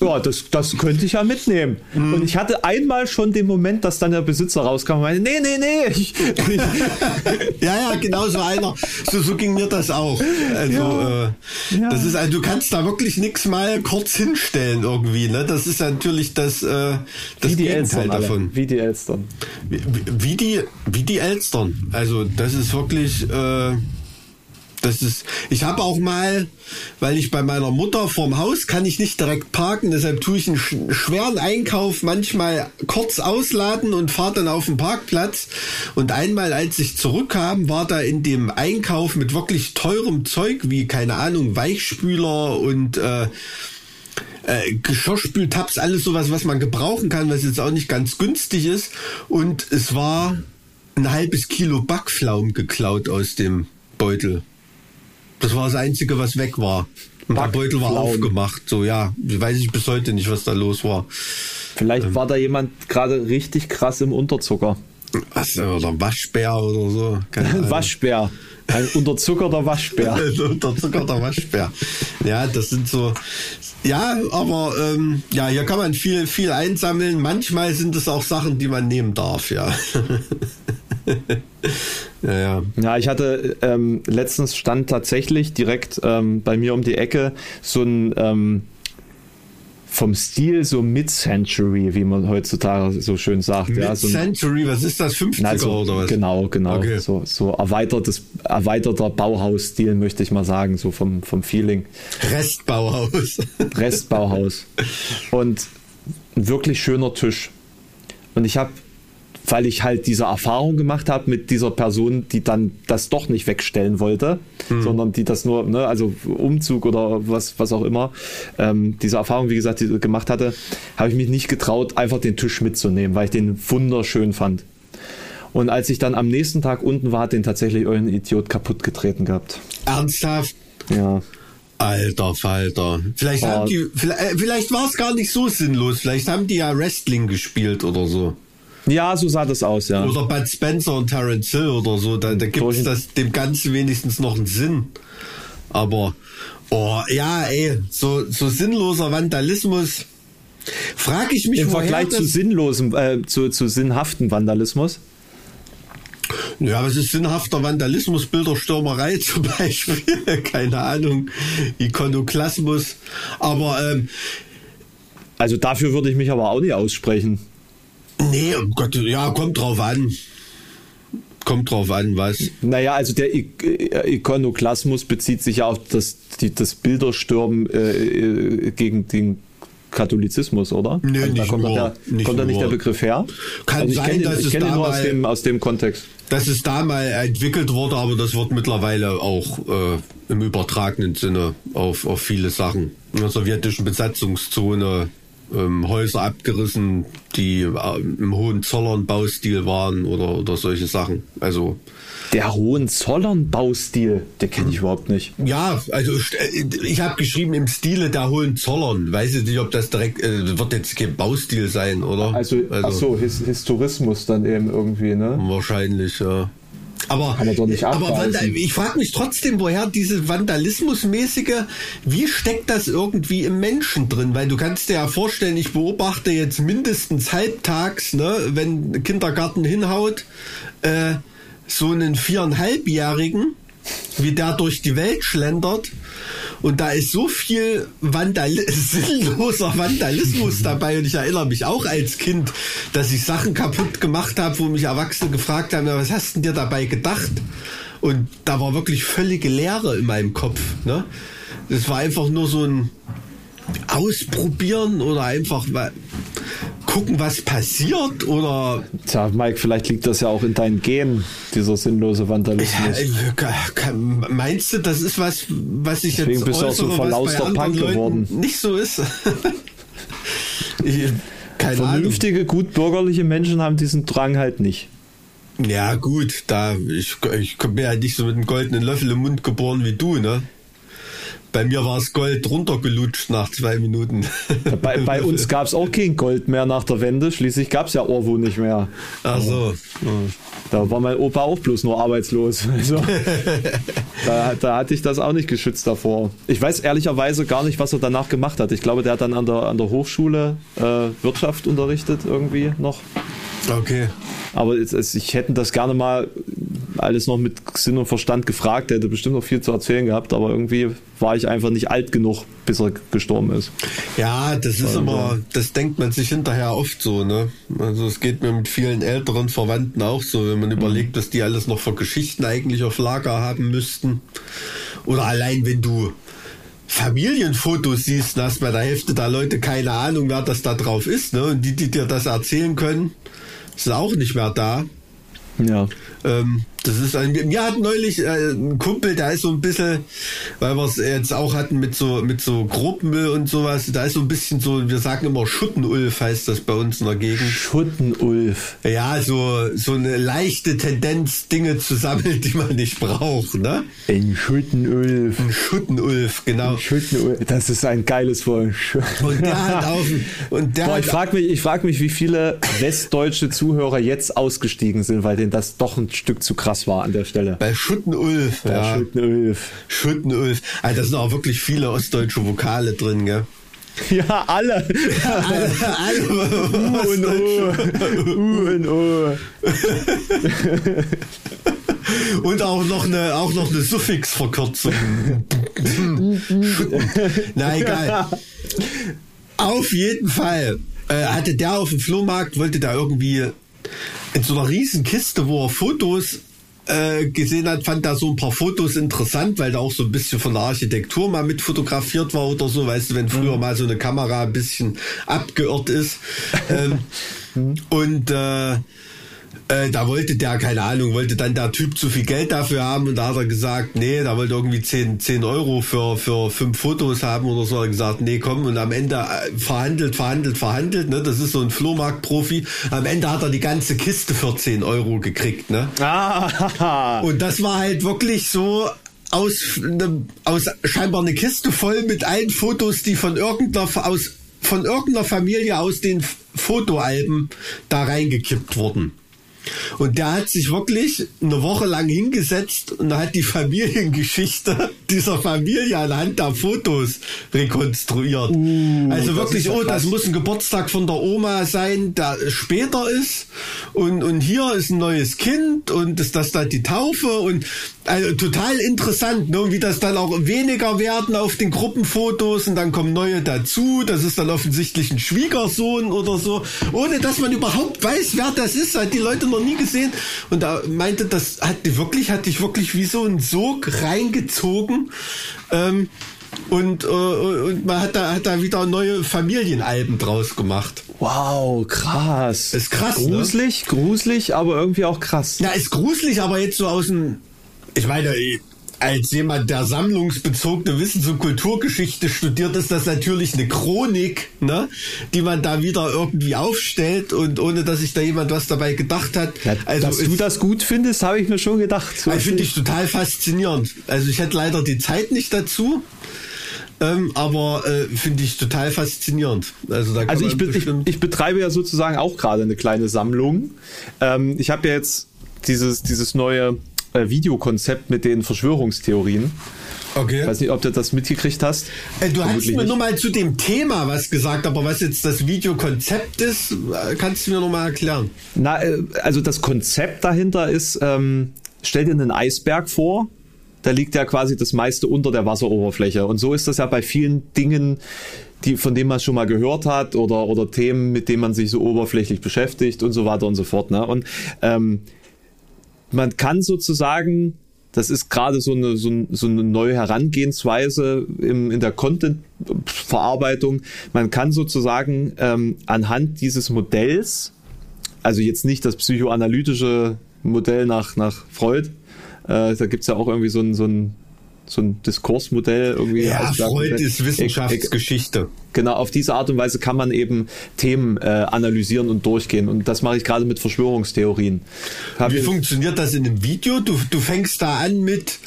C: ja, das, das könnte ich ja mitnehmen. Mhm. Und ich hatte einmal schon den Moment, dass dann der Besitzer rauskam und meinte, nee, nee, nee. Ich,
B: ja, ja, genau so einer. So, so ging mir das auch. Also, ja. Äh, ja. das ist, also du kannst da wirklich nichts mal kurz hinstellen irgendwie. Ne? Das ist natürlich das, äh, das
C: wie die Elstern davon. Wie die Elstern.
B: Wie, wie, die, wie die Elstern. Also das ist wirklich... Äh, das ist, ich habe auch mal, weil ich bei meiner Mutter vorm Haus kann ich nicht direkt parken, deshalb tue ich einen schweren Einkauf manchmal kurz ausladen und fahre dann auf den Parkplatz. Und einmal, als ich zurückkam, war da in dem Einkauf mit wirklich teurem Zeug wie, keine Ahnung, Weichspüler und äh, äh, Geschirrspültabs, alles sowas, was man gebrauchen kann, was jetzt auch nicht ganz günstig ist. Und es war ein halbes Kilo Backpflaum geklaut aus dem Beutel. Das war das Einzige, was weg war. Und der Beutel war aufgemacht. So, ja, weiß ich bis heute nicht, was da los war.
C: Vielleicht ähm, war da jemand gerade richtig krass im Unterzucker.
B: Was, oder Waschbär oder so.
C: Waschbär. Ein unterzuckerter Waschbär.
B: Ein unterzuckerter Waschbär. Ja, das sind so. Ja, aber ähm, ja, hier kann man viel, viel einsammeln. Manchmal sind es auch Sachen, die man nehmen darf, ja.
C: ja, ja. ja, ich hatte ähm, letztens stand tatsächlich direkt ähm, bei mir um die Ecke so ein ähm, vom Stil so Mid-Century, wie man heutzutage so schön sagt.
B: Mid-Century,
C: ja,
B: so was ist das? 50er also, oder was?
C: Genau, genau. Okay. So, so erweitertes, erweiterter Bauhausstil, möchte ich mal sagen, so vom, vom Feeling.
B: Restbauhaus.
C: Restbauhaus. Und ein wirklich schöner Tisch. Und ich habe weil ich halt diese Erfahrung gemacht habe mit dieser Person, die dann das doch nicht wegstellen wollte, mhm. sondern die das nur, ne, also Umzug oder was, was auch immer, ähm, diese Erfahrung, wie gesagt, die gemacht hatte, habe ich mich nicht getraut, einfach den Tisch mitzunehmen, weil ich den wunderschön fand. Und als ich dann am nächsten Tag unten war, hat den tatsächlich irgendein Idiot kaputt getreten gehabt.
B: Ernsthaft?
C: Ja.
B: Alter Falter. Vielleicht, ja. haben die, vielleicht, äh, vielleicht war es gar nicht so sinnlos. Vielleicht haben die ja Wrestling gespielt oder so.
C: Ja, so sah das aus, ja.
B: Oder Bud Spencer und Terence Hill oder so. Da, da gibt es das dem Ganzen wenigstens noch einen Sinn. Aber, oh, ja, ey, so, so sinnloser Vandalismus. Frage ich mich,
C: Im Vergleich zu sinnlosem, äh, zu, zu sinnhaften Vandalismus?
B: Ja, was ist sinnhafter Vandalismus, Bilderstürmerei zum Beispiel? Keine Ahnung. Ikonoklasmus. Aber, ähm,
C: also dafür würde ich mich aber auch nicht aussprechen.
B: Nee, um Gott, ja, kommt drauf an. Kommt drauf an, was.
C: Naja, also der Ikonoklasmus bezieht sich ja auf das, die, das Bilderstürmen äh, äh gegen den Katholizismus, oder?
B: Nee, also,
C: da kommt,
B: nur,
C: der, nicht kommt da nicht der Begriff her?
B: Kann also ich sein, kenne, dass
C: ich kenne ihn nur aus dem, aus dem Kontext.
B: Dass es da mal entwickelt wurde, aber das wird mittlerweile auch äh, im übertragenen Sinne auf, auf viele Sachen. In der sowjetischen Besatzungszone ähm, Häuser abgerissen, die äh, im Hohenzollern-Baustil waren oder, oder solche Sachen. Also
C: Der Hohenzollern-Baustil, der kenne ich überhaupt nicht.
B: ja, also äh, ich habe geschrieben im Stile der Hohenzollern. Weiß ich nicht, ob das direkt äh, wird jetzt kein Baustil sein, oder?
C: Also, ach so, His Historismus dann eben irgendwie, ne?
B: Wahrscheinlich, ja. Aber,
C: er
B: aber ich frage mich trotzdem, woher diese Vandalismusmäßige, wie steckt das irgendwie im Menschen drin? Weil du kannst dir ja vorstellen, ich beobachte jetzt mindestens halbtags, ne, wenn Kindergarten hinhaut, äh, so einen viereinhalbjährigen, wie der durch die Welt schlendert. Und da ist so viel Vandali sinnloser Vandalismus dabei. Und ich erinnere mich auch als Kind, dass ich Sachen kaputt gemacht habe, wo mich Erwachsene gefragt haben, "Ja, was hast denn dir dabei gedacht? Und da war wirklich völlige Leere in meinem Kopf. Ne? Das war einfach nur so ein Ausprobieren oder einfach mal gucken, was passiert oder
C: Tja, Mike, vielleicht liegt das ja auch in deinen Genen, dieser sinnlose Vandalismus.
B: Ja, äh, meinst du, das ist was, was ich
C: Deswegen
B: jetzt
C: bist du auch so verlauster Punk
B: Leuten
C: geworden.
B: nicht so ist? ich, keine
C: Vernünftige, gut bürgerliche Menschen haben diesen Drang halt nicht.
B: Ahnung. Ja gut, da ich, ich bin ja nicht so mit einem goldenen Löffel im Mund geboren wie du, ne? Bei mir war das Gold runtergelutscht nach zwei Minuten.
C: Bei, bei uns gab es auch kein Gold mehr nach der Wende. Schließlich gab es ja Orwo nicht mehr.
B: Ach so.
C: Da war mein Opa auch bloß nur arbeitslos. Also, da, da hatte ich das auch nicht geschützt davor. Ich weiß ehrlicherweise gar nicht, was er danach gemacht hat. Ich glaube, der hat dann an der, an der Hochschule äh, Wirtschaft unterrichtet irgendwie noch.
B: Okay.
C: Aber es, es, ich hätte das gerne mal alles noch mit Sinn und Verstand gefragt. Der hätte bestimmt noch viel zu erzählen gehabt, aber irgendwie war ich einfach nicht alt genug, bis er gestorben ist.
B: Ja, das ist immer, das denkt man sich hinterher oft so, ne? Also es geht mir mit vielen älteren Verwandten auch so, wenn man überlegt, was die alles noch für Geschichten eigentlich auf Lager haben müssten. Oder allein wenn du Familienfotos siehst, hast bei der Hälfte der Leute keine Ahnung, wer das da drauf ist, ne? Und die, die dir das erzählen können, sind auch nicht mehr da.
C: Ja.
B: Ähm, das ist ein, mir hat neulich äh, ein Kumpel, der ist so ein bisschen, weil wir es jetzt auch hatten mit so mit so Grobmüll und sowas, da ist so ein bisschen so, wir sagen immer Schuttenulf heißt das bei uns in der Gegend.
C: Schuttenulf.
B: Ja, so so eine leichte Tendenz, Dinge zu sammeln, die man nicht braucht, ne?
C: Ein Schuttenulf.
B: Ein Schuttenulf, genau.
C: Schuttenulf. Das ist ein geiles Wort.
B: Und der hat auf und der
C: Boah, ich
B: hat,
C: frage mich, ich frag mich, wie viele westdeutsche Zuhörer jetzt ausgestiegen sind, weil denen das doch ein Stück zu krass war an der Stelle.
B: bei Schuttenulf,
C: Der
B: ja.
C: Schuttenulf.
B: Schuttenulf. Also da sind auch wirklich viele ostdeutsche Vokale drin, gell?
C: Ja, alle.
B: Alle, alle
C: U und O. U und O.
B: Und auch noch eine, auch noch eine Suffixverkürzung. Na egal. Auf jeden Fall äh, hatte der auf dem Flohmarkt, wollte da irgendwie in so einer riesen Kiste, wo er Fotos äh, gesehen hat, fand da so ein paar Fotos interessant, weil da auch so ein bisschen von der Architektur mal mit fotografiert war oder so, weißt du, wenn früher mal so eine Kamera ein bisschen abgeirrt ist. ähm, und äh, äh, da wollte der, keine Ahnung, wollte dann der Typ zu viel Geld dafür haben und da hat er gesagt, nee, da wollte irgendwie 10, 10 Euro für, für fünf Fotos haben oder so. Hat er gesagt, nee, komm und am Ende äh, verhandelt, verhandelt, verhandelt, ne? Das ist so ein Flohmarktprofi. Am Ende hat er die ganze Kiste für 10 Euro gekriegt, ne?
C: Ah,
B: Und das war halt wirklich so aus, ne, aus scheinbar eine Kiste voll mit allen Fotos, die von irgendeiner aus von irgendeiner Familie aus den Fotoalben da reingekippt wurden. Und der hat sich wirklich eine Woche lang hingesetzt und hat die Familiengeschichte dieser Familie anhand der Fotos rekonstruiert. also
C: das
B: wirklich, oh, das muss ein Geburtstag von der Oma sein, der später ist. Und, und hier ist ein neues Kind und ist das dann die Taufe und also total interessant, ne? wie das dann auch weniger werden auf den Gruppenfotos und dann kommen neue dazu. Das ist dann offensichtlich ein Schwiegersohn oder so, ohne dass man überhaupt weiß, wer das ist. Hat die Leute noch nie gesehen. Und da meinte, das hat die wirklich, hat dich wirklich wie so ein Sog reingezogen. Ähm, und, äh, und man hat da, hat da wieder neue Familienalben draus gemacht.
C: wow, krass.
B: Ist krass, ne?
C: Gruselig, gruselig, aber irgendwie auch krass.
B: Ja, ist gruselig, aber jetzt so aus dem. Ich meine, als jemand, der sammlungsbezogene Wissens- und Kulturgeschichte studiert, ist das natürlich eine Chronik, ne, die man da wieder irgendwie aufstellt und ohne dass sich da jemand was dabei gedacht hat.
C: Ja,
B: also
C: dass du das gut findest, habe ich mir schon gedacht.
B: So finde ich total faszinierend. Also ich hätte leider die Zeit nicht dazu. Ähm, aber äh, finde ich total faszinierend. Also, da
C: also ich, be ich, ich, betreibe ja sozusagen auch gerade eine kleine Sammlung. Ähm, ich habe ja jetzt dieses, dieses neue äh, Videokonzept mit den Verschwörungstheorien. Okay. Ich weiß nicht, ob du das mitgekriegt hast.
B: Äh, du hast mir nur mal zu dem Thema was gesagt, aber was jetzt das Videokonzept ist, äh, kannst du mir noch mal erklären.
C: Na, äh, also das Konzept dahinter ist, ähm, stell dir einen Eisberg vor, da liegt ja quasi das meiste unter der Wasseroberfläche. Und so ist das ja bei vielen Dingen, die, von denen man schon mal gehört hat oder, oder Themen, mit denen man sich so oberflächlich beschäftigt und so weiter und so fort. Ne? Und ähm, man kann sozusagen, das ist gerade so eine, so, so eine neue Herangehensweise im, in der Content-Verarbeitung, man kann sozusagen ähm, anhand dieses Modells, also jetzt nicht das psychoanalytische Modell nach, nach Freud, äh, da gibt's ja auch irgendwie so ein, so ein so ein Diskursmodell irgendwie.
B: Ja, Freud ist Wissenschaftsgeschichte.
C: Genau, auf diese Art und Weise kann man eben Themen äh, analysieren und durchgehen. Und das mache ich gerade mit Verschwörungstheorien.
B: Hab Wie funktioniert das in einem Video? Du, du fängst da an mit,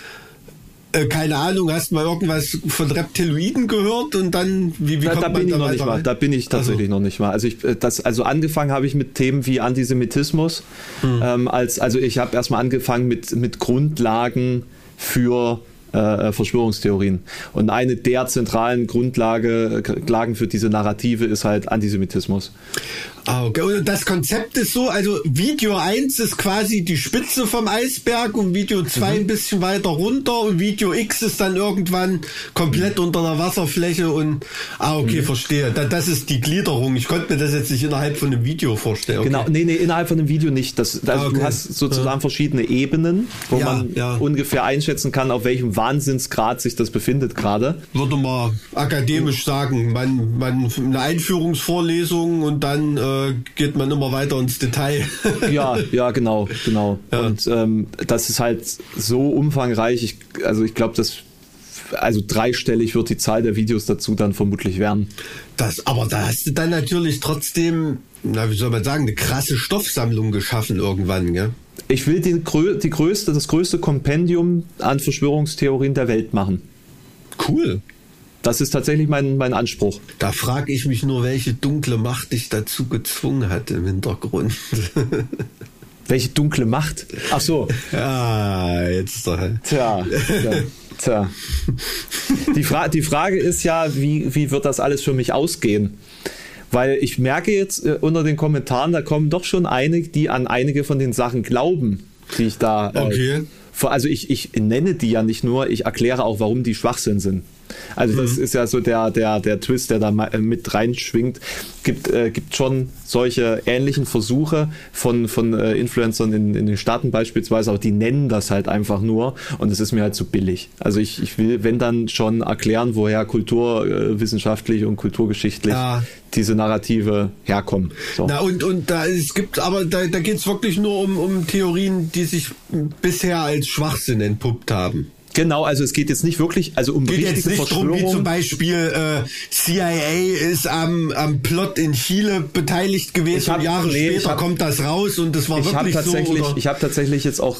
B: äh, keine Ahnung, hast mal irgendwas von Reptiloiden gehört und dann, wie, wie
C: da, kommt da bin ich noch nicht mal. Da bin ich tatsächlich also. noch nicht mal. Also ich, äh, das, also angefangen habe ich mit Themen wie Antisemitismus. Hm. Ähm, als, also ich habe erstmal angefangen mit, mit Grundlagen für äh, Verschwörungstheorien. Und eine der zentralen Grundlagen äh, für diese Narrative ist halt Antisemitismus.
B: Ah, okay. Und das Konzept ist so, also Video 1 ist quasi die Spitze vom Eisberg und Video 2 mhm. ein bisschen weiter runter und Video X ist dann irgendwann komplett unter der Wasserfläche und ah, okay, mhm. verstehe. Da, das ist die Gliederung. Ich konnte mir das jetzt nicht innerhalb von einem Video vorstellen.
C: Okay. Genau, nee, nee, innerhalb von einem Video nicht. Das, also ah, okay. Du hast sozusagen ja. verschiedene Ebenen, wo ja, man ja. ungefähr einschätzen kann, auf welchem Wahnsinnsgrad sich das befindet gerade.
B: Würde man akademisch sagen, man, man eine Einführungsvorlesung und dann äh, geht man immer weiter ins Detail.
C: ja, ja, genau, genau. Ja. Und ähm, das ist halt so umfangreich. Ich, also ich glaube, dass also dreistellig wird die Zahl der Videos dazu dann vermutlich werden.
B: Das, aber da hast du dann natürlich trotzdem, na, wie soll man sagen, eine krasse Stoffsammlung geschaffen irgendwann, gell?
C: Ich will die, die größte, das größte Kompendium an Verschwörungstheorien der Welt machen.
B: Cool.
C: Das ist tatsächlich mein, mein Anspruch.
B: Da frage ich mich nur, welche dunkle Macht dich dazu gezwungen hat im Hintergrund.
C: welche dunkle Macht? Ach so.
B: Ja, jetzt doch.
C: Tja. tja. Tja. Die, Fra die Frage ist ja, wie, wie wird das alles für mich ausgehen? Weil ich merke jetzt äh, unter den Kommentaren, da kommen doch schon einige, die an einige von den Sachen glauben, die ich da. Äh, okay. Also ich, ich nenne die ja nicht nur, ich erkläre auch, warum die Schwachsinn sind. Also mhm. das ist ja so der, der, der Twist, der da äh, mit reinschwingt. Gibt, äh, gibt schon solche ähnlichen Versuche von, von äh, Influencern in, in den Staaten beispielsweise, aber die nennen das halt einfach nur und es ist mir halt zu billig. Also ich, ich will, wenn dann schon erklären, woher kulturwissenschaftlich und kulturgeschichtlich ja. diese Narrative herkommen.
B: So. Na und, und da es gibt, aber da, da geht es wirklich nur um, um Theorien, die sich bisher als Schwachsinn entpuppt haben.
C: Genau, also es geht jetzt nicht wirklich, also um
B: geht jetzt nicht drum, wie zum Beispiel äh, CIA ist am, am Plot in Chile beteiligt gewesen hab, und Jahre nee, später hab, kommt das raus und das war
C: ich
B: wirklich
C: tatsächlich,
B: so.
C: Ich habe tatsächlich jetzt auch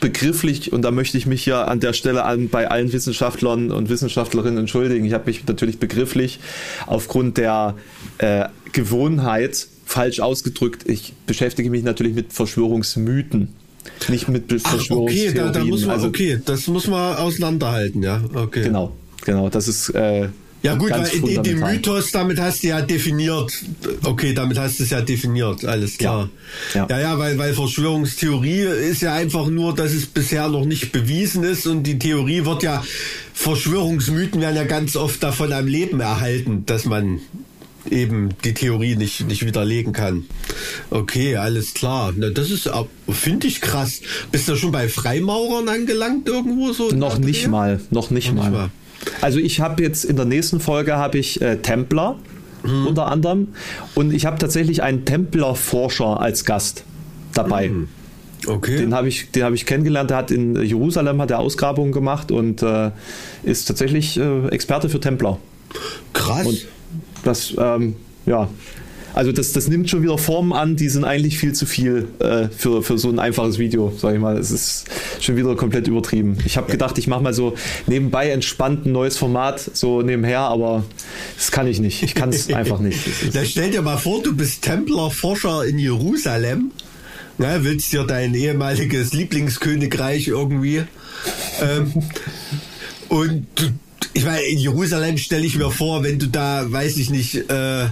C: begrifflich und da möchte ich mich ja an der Stelle an, bei allen Wissenschaftlern und Wissenschaftlerinnen entschuldigen. Ich habe mich natürlich begrifflich aufgrund der äh, Gewohnheit falsch ausgedrückt. Ich beschäftige mich natürlich mit Verschwörungsmythen nicht mit Verschwörungstheorien.
B: okay, da, da muss man, also, okay, das muss man auseinanderhalten, ja. Okay.
C: Genau, genau, das ist äh,
B: ja gut, weil in, in dem Mythos, damit hast du ja definiert, okay, damit hast du es ja definiert, alles klar. Ja, ja, ja, ja weil, weil Verschwörungstheorie ist ja einfach nur, dass es bisher noch nicht bewiesen ist und die Theorie wird ja, Verschwörungsmythen werden ja ganz oft davon am Leben erhalten, dass man eben die Theorie nicht, nicht widerlegen kann. Okay, alles klar. Na, das ist, finde ich krass. Bist du schon bei Freimaurern angelangt irgendwo so?
C: Noch nicht mal, noch nicht, noch mal. nicht mal. Also ich habe jetzt in der nächsten Folge habe ich äh, Templer mhm. unter anderem und ich habe tatsächlich einen Templerforscher als Gast dabei. Mhm.
B: Okay.
C: Den habe ich, den habe ich kennengelernt. Der hat in Jerusalem hat er Ausgrabungen gemacht und äh, ist tatsächlich äh, Experte für Templer.
B: Krass.
C: Und das, ähm, ja, also das, das nimmt schon wieder Formen an, die sind eigentlich viel zu viel äh, für, für so ein einfaches Video, sag ich mal. Es ist schon wieder komplett übertrieben. Ich habe gedacht, ich mache mal so nebenbei entspannt ein neues Format, so nebenher, aber das kann ich nicht. Ich kann es einfach nicht.
B: Da stell dir mal vor, du bist Templerforscher in Jerusalem. Na, willst dir dein ehemaliges Lieblingskönigreich irgendwie. Ähm, und du, ich meine, in Jerusalem stelle ich mir vor, wenn du da, weiß ich nicht, äh,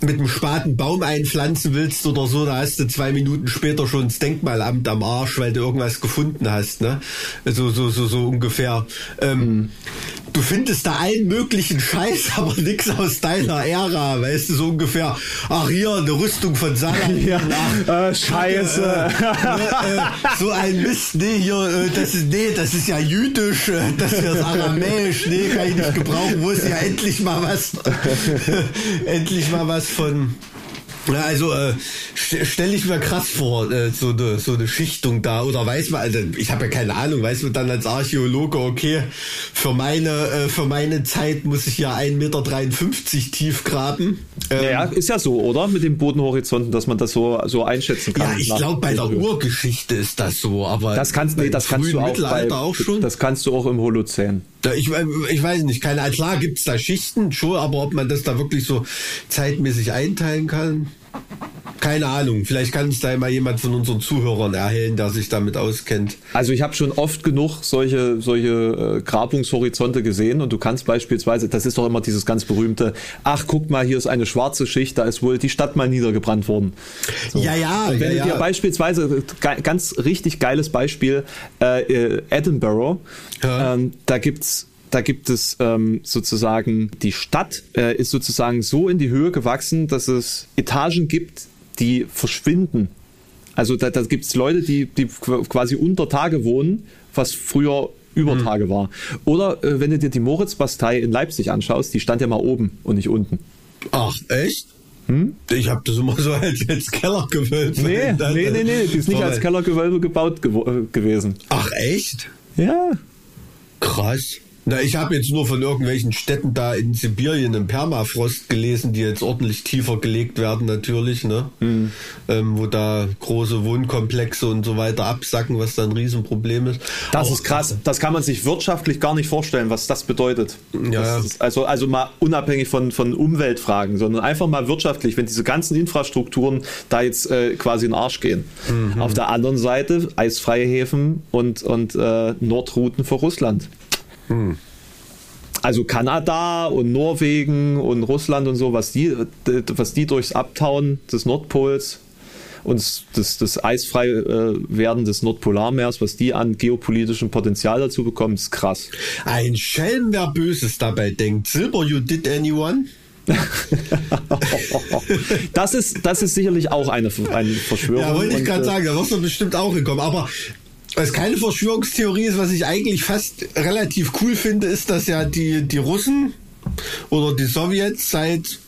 B: mit einem Spaten Baum einpflanzen willst oder so, da hast du zwei Minuten später schon das Denkmalamt am Arsch, weil du irgendwas gefunden hast, ne? So, so, so, so ungefähr. Ähm, Du findest da allen möglichen Scheiß, aber nix aus deiner Ära, weißt du, so ungefähr. Ach, hier, eine Rüstung von Saladin.
C: Ja,
B: ach,
C: äh, Scheiße.
B: äh, äh, so ein Mist, nee, hier, äh, das ist, nee, das ist ja jüdisch, äh, das ist ja aramäisch, nee, kann ich nicht gebrauchen, wo ist ja endlich mal was, endlich mal was von, ja, also äh, st stelle ich mir krass vor, äh, so eine so eine Schichtung da oder weiß man, also ich habe ja keine Ahnung, weiß man dann als Archäologe, okay, für meine äh, für meine Zeit muss ich ja 1,53 Meter tief graben. Ähm,
C: Ja, ist ja so, oder? Mit den Bodenhorizonten, dass man das so, so einschätzen kann.
B: ja, ich glaube bei der. Urgeschichte ist das so, aber
C: Das kannst, nee,
B: im
C: das kannst du auch,
B: Mittelalter
C: bei,
B: auch schon.
C: Das kannst du auch im Holozän.
B: Ja, Ich, ich weiß nicht, keine Ahnung. Klar gibt's da Schichten schon, aber ob man das da wirklich so zeitmäßig einteilen kann, keine Ahnung. Vielleicht kann uns da mal jemand von unseren Zuhörern erhellen, der sich damit auskennt.
C: Also ich habe schon oft genug solche, solche äh, Grabungshorizonte gesehen und du kannst beispielsweise, das ist doch immer dieses ganz berühmte, ach guck mal, hier ist eine schwarze Schicht, da ist wohl die Stadt mal niedergebrannt worden. So.
B: Ja, ja,
C: Und wenn
B: ja,
C: du dir
B: ja.
C: beispielsweise, ge- ganz richtig geiles Beispiel, äh, äh, Edinburgh,
B: Ja.
C: ähm, da gibt's da gibt es ähm, sozusagen, die Stadt äh, ist sozusagen so in die Höhe gewachsen, dass es Etagen gibt, die verschwinden. Also da, da gibt es Leute, die, die qu- quasi unter Tage wohnen, was früher über
B: Hm.
C: Tage war. Oder äh, wenn du dir die Moritzbastei in Leipzig anschaust, die stand ja mal oben und nicht unten.
B: Ach, echt? Ich habe das immer so als, als Kellergewölbe.
C: Hm? Nee, nee, nee, nee, die ist nicht
B: Voll.
C: als Kellergewölbe gebaut gewo- äh, gewesen.
B: Ach, echt?
C: Ja.
B: Krass. Na, ich habe jetzt nur von irgendwelchen Städten da in Sibirien im Permafrost gelesen, die jetzt ordentlich tiefer gelegt werden natürlich, ne?
C: Hm.
B: Ähm, wo da große Wohnkomplexe und so weiter absacken, was da ein Riesenproblem ist.
C: Das
B: Auch-
C: ist krass. Das kann man sich wirtschaftlich gar nicht vorstellen, was das bedeutet.
B: Ja.
C: Das ist also, also mal unabhängig von, von Umweltfragen, sondern einfach mal wirtschaftlich, wenn diese ganzen Infrastrukturen da jetzt äh, quasi in den Arsch gehen.
B: Mhm.
C: Auf der anderen Seite eisfreie Häfen und, und äh, Nordrouten für Russland.
B: Mhm.
C: Also Kanada und Norwegen und Russland und so, was die, was die durchs Abtauen des Nordpols und das, das eisfrei äh, werden des Nordpolarmeers, was die an geopolitischem Potenzial dazu bekommen, ist krass.
B: Ein Schelm, wer Böses dabei denkt. Silber, you did anyone?
C: Das ist, das ist sicherlich auch eine, eine Verschwörung.
B: Ja, wollte ich gerade
C: äh,
B: sagen, da wirst du bestimmt auch gekommen. Aber was keine Verschwörungstheorie ist, was ich eigentlich fast relativ cool finde, ist, dass ja die, die Russen oder die Sowjets seit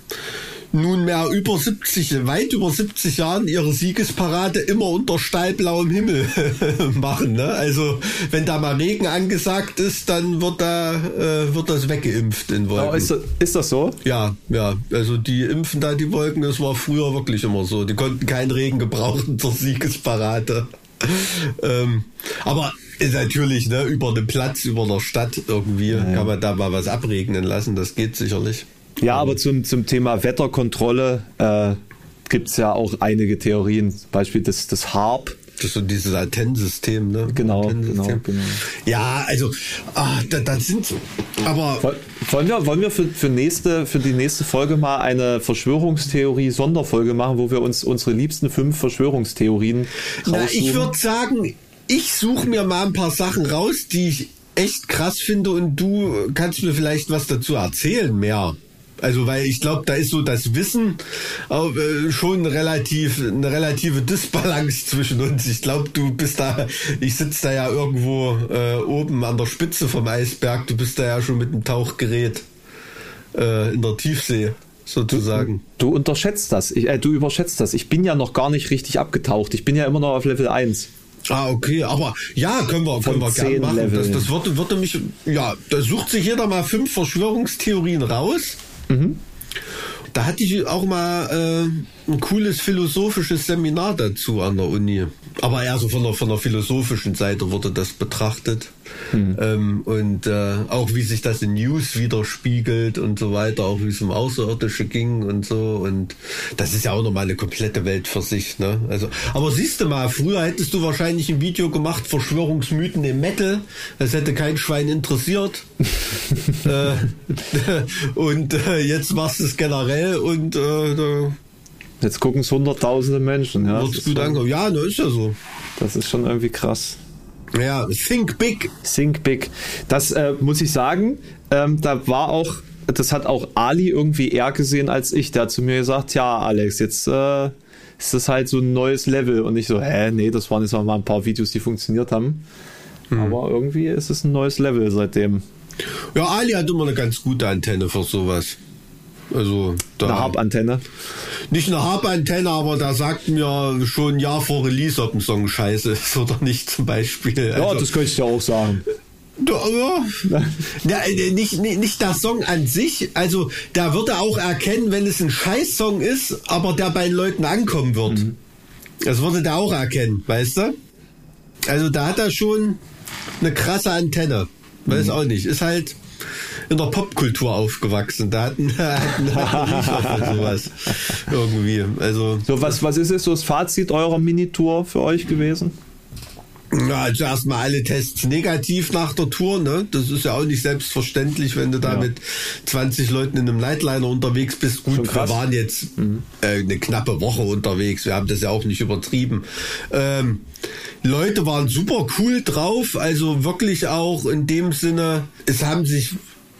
B: nunmehr über 70, weit über 70 Jahren ihre Siegesparade immer unter stahlblauem Himmel machen. Ne? Also wenn da mal Regen angesagt ist, dann wird da äh, wird das weggeimpft in Wolken.
C: Oh, ist, das- ist das so?
B: Ja, ja, also die impfen da die Wolken, das war früher wirklich immer so. Die konnten keinen Regen gebrauchen zur Siegesparade. ähm, aber natürlich, ne, über den Platz, über der Stadt irgendwie kann man da mal was abregnen lassen, das geht sicherlich.
C: Ja, aber zum, zum Thema Wetterkontrolle äh, gibt es ja auch einige Theorien. Beispiel das, das HARP.
B: Das ist so dieses Antennensystem, ne?
C: Genau, genau, genau.
B: Ja, also, ah, da, da sind, aber
C: Woll- Wollen wir, wollen wir für, für, nächste, für die nächste Folge mal eine Verschwörungstheorie-Sonderfolge machen, wo wir uns unsere liebsten fünf Verschwörungstheorien
B: Na, ich würde sagen, ich suche mir mal ein paar Sachen raus, die ich echt krass finde und du kannst mir vielleicht was dazu erzählen mehr. Also, weil ich glaube, da ist so das Wissen äh, schon relativ, eine relative Disbalance zwischen uns. Ich glaube, du bist da, ich sitze da ja irgendwo äh, oben an der Spitze vom Eisberg, du bist da ja schon mit dem Tauchgerät äh, in der Tiefsee. sozusagen.
C: Du, du unterschätzt das. Ich, äh, du überschätzt das. Ich bin ja noch gar nicht richtig abgetaucht. Ich bin ja immer noch auf Level 1.
B: Ah, okay, aber ja, können wir, können wir gerne machen. Level. Das, das würde, würde mich, ja, da sucht sich jeder mal fünf Verschwörungstheorien raus. Mhm. Da hatte ich auch mal äh, ein cooles philosophisches Seminar dazu an der Uni. Aber eher so von der, von der philosophischen Seite wurde das betrachtet. Hm. Ähm, und äh, auch wie sich das in News widerspiegelt und so weiter, auch wie es um Außerirdische ging und so. Und das ist ja auch nochmal eine komplette Welt für sich. Ne? Also, aber siehst du mal, früher hättest du wahrscheinlich ein Video gemacht, Verschwörungsmythen im Metal. Das hätte kein Schwein interessiert. äh, und äh, jetzt machst du es generell und äh,
C: Jetzt gucken es hunderttausende Menschen. Ja,
B: gut schon, ja, ne, ist ja so.
C: Das ist schon irgendwie krass.
B: Ja, think big.
C: Think big. Das äh, muss ich sagen, ähm, da war auch, das hat auch Ali irgendwie eher gesehen als ich. Der hat zu mir gesagt, ja, Alex, jetzt äh, ist das halt so ein neues Level. Und ich so, hä, nee, das waren jetzt mal ein paar Videos, die funktioniert haben. Mhm. Aber irgendwie ist es ein neues Level seitdem.
B: Ja, Ali hat immer eine ganz gute Antenne für sowas. Also
C: da, eine Hauptantenne.
B: Nicht eine Hauptantenne, aber da sagt mir schon ein Jahr vor Release, ob ein Song scheiße ist oder nicht, zum Beispiel.
C: Also, ja, das könnte ich ja auch sagen.
B: Ja, ja, äh, nicht, nicht, nicht der Song an sich. Also, da wird er auch erkennen, wenn es ein Scheiß-Song ist, aber der bei den Leuten ankommen wird. Mhm. Das würde der auch erkennen, weißt du? Also, da hat er schon eine krasse Antenne. Weiß mhm. auch nicht. Ist halt, in der Popkultur aufgewachsen. Da hatten, hatten, hatten sowas irgendwie. Also,
C: so, was, was ist jetzt so das Fazit eurer Minitour für euch gewesen?
B: Ja, also erstmal alle Tests negativ nach der Tour, ne? Das ist ja auch nicht selbstverständlich, wenn du da ja. mit 20 Leuten in einem Nightliner unterwegs bist. Gut, wir waren jetzt mhm. äh, eine knappe Woche unterwegs, wir haben das ja auch nicht übertrieben. Ähm, Leute waren super cool drauf, also wirklich auch in dem Sinne, es haben sich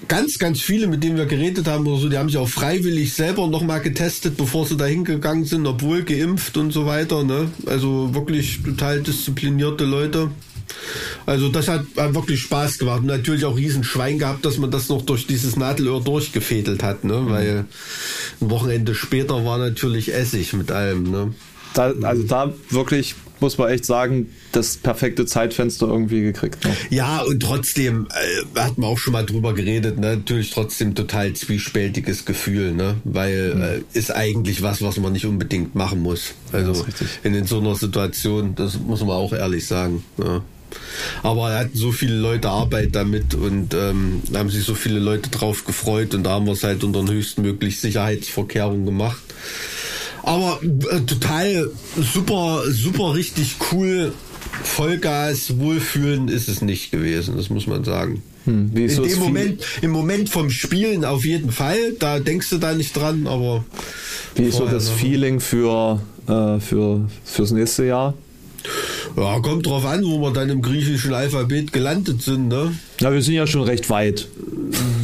B: ganz, ganz viele, mit denen wir geredet haben oder so, die haben sich auch freiwillig selber nochmal getestet, bevor sie da hingegangen sind, obwohl geimpft und so weiter. Ne? Also wirklich total disziplinierte Leute. Also das hat, hat wirklich Spaß gemacht. Und natürlich auch riesen Schwein gehabt, dass man das noch durch dieses Nadelöhr durchgefädelt hat, ne? Mhm. Weil ein Wochenende später war natürlich Essig mit allem, ne?
C: Da, also da wirklich muss man echt sagen, das perfekte Zeitfenster irgendwie gekriegt.
B: Ne? Ja, und trotzdem, äh, hat man auch schon mal drüber geredet, ne? natürlich trotzdem total zwiespältiges Gefühl, ne? weil mhm. äh, ist eigentlich was, was man nicht unbedingt machen muss. Also in, in so einer Situation, das muss man auch ehrlich sagen. Ja. Aber er hatten so viele Leute Arbeit damit und ähm, haben sich so viele Leute drauf gefreut und da haben wir es halt unter den höchstmöglichen Sicherheitsverkehrungen gemacht. Aber äh, total super, super richtig cool. Vollgas, Wohlfühlen ist es nicht gewesen, das muss man sagen. Hm, in dem Moment, im Moment vom Spielen auf jeden Fall, da denkst du da nicht dran, aber.
C: Wie ist so das Feeling für, äh, für, fürs nächste Jahr?
B: Ja, kommt drauf an, wo wir dann im griechischen Alphabet gelandet sind, ne?
C: Ja, wir sind ja schon recht weit.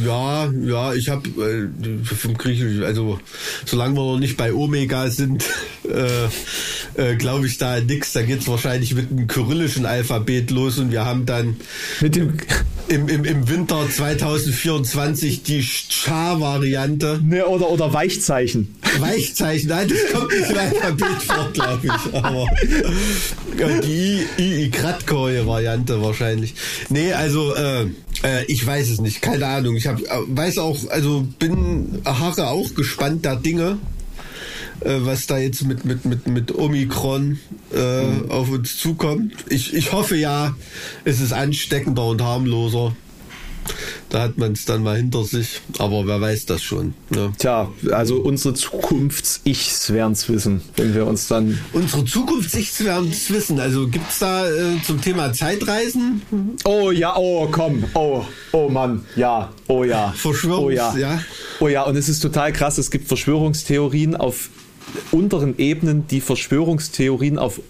B: Ja, ja, ich habe äh, vom Griechischen, also solange wir noch nicht bei Omega sind, äh, äh, glaube ich da nichts. Da geht es wahrscheinlich mit dem kyrillischen Alphabet los und wir haben dann mit dem im, im, im Winter 2024 die Cha-Variante.
C: Ne, oder, oder Weichzeichen.
B: Weichzeichen, nein, das kommt nicht im Alphabet vor, glaube ich. Aber die I-Kratkoje-Variante wahrscheinlich. Nee, also äh, äh, ich weiß es nicht, keine Ahnung. Ich hab, äh, weiß auch, also bin harre auch gespannt der Dinge, äh, was da jetzt mit, mit, mit, mit Omikron äh, mhm. auf uns zukommt. Ich, ich hoffe ja, es ist ansteckender und harmloser. Da hat man es dann mal hinter sich, aber wer weiß das schon. Ne?
C: Tja, also unsere Zukunfts-Ichs werden es wissen, wenn wir uns dann.
B: Unsere Zukunfts-Ichs werden es wissen. Also gibt es da äh, zum Thema Zeitreisen?
C: Oh ja, oh komm, oh, oh Mann, ja, oh ja.
B: Verschwörungs,
C: oh, ja.
B: ja.
C: Oh ja, und es ist total krass, es gibt Verschwörungstheorien auf unteren Ebenen, die Verschwörungstheorien auf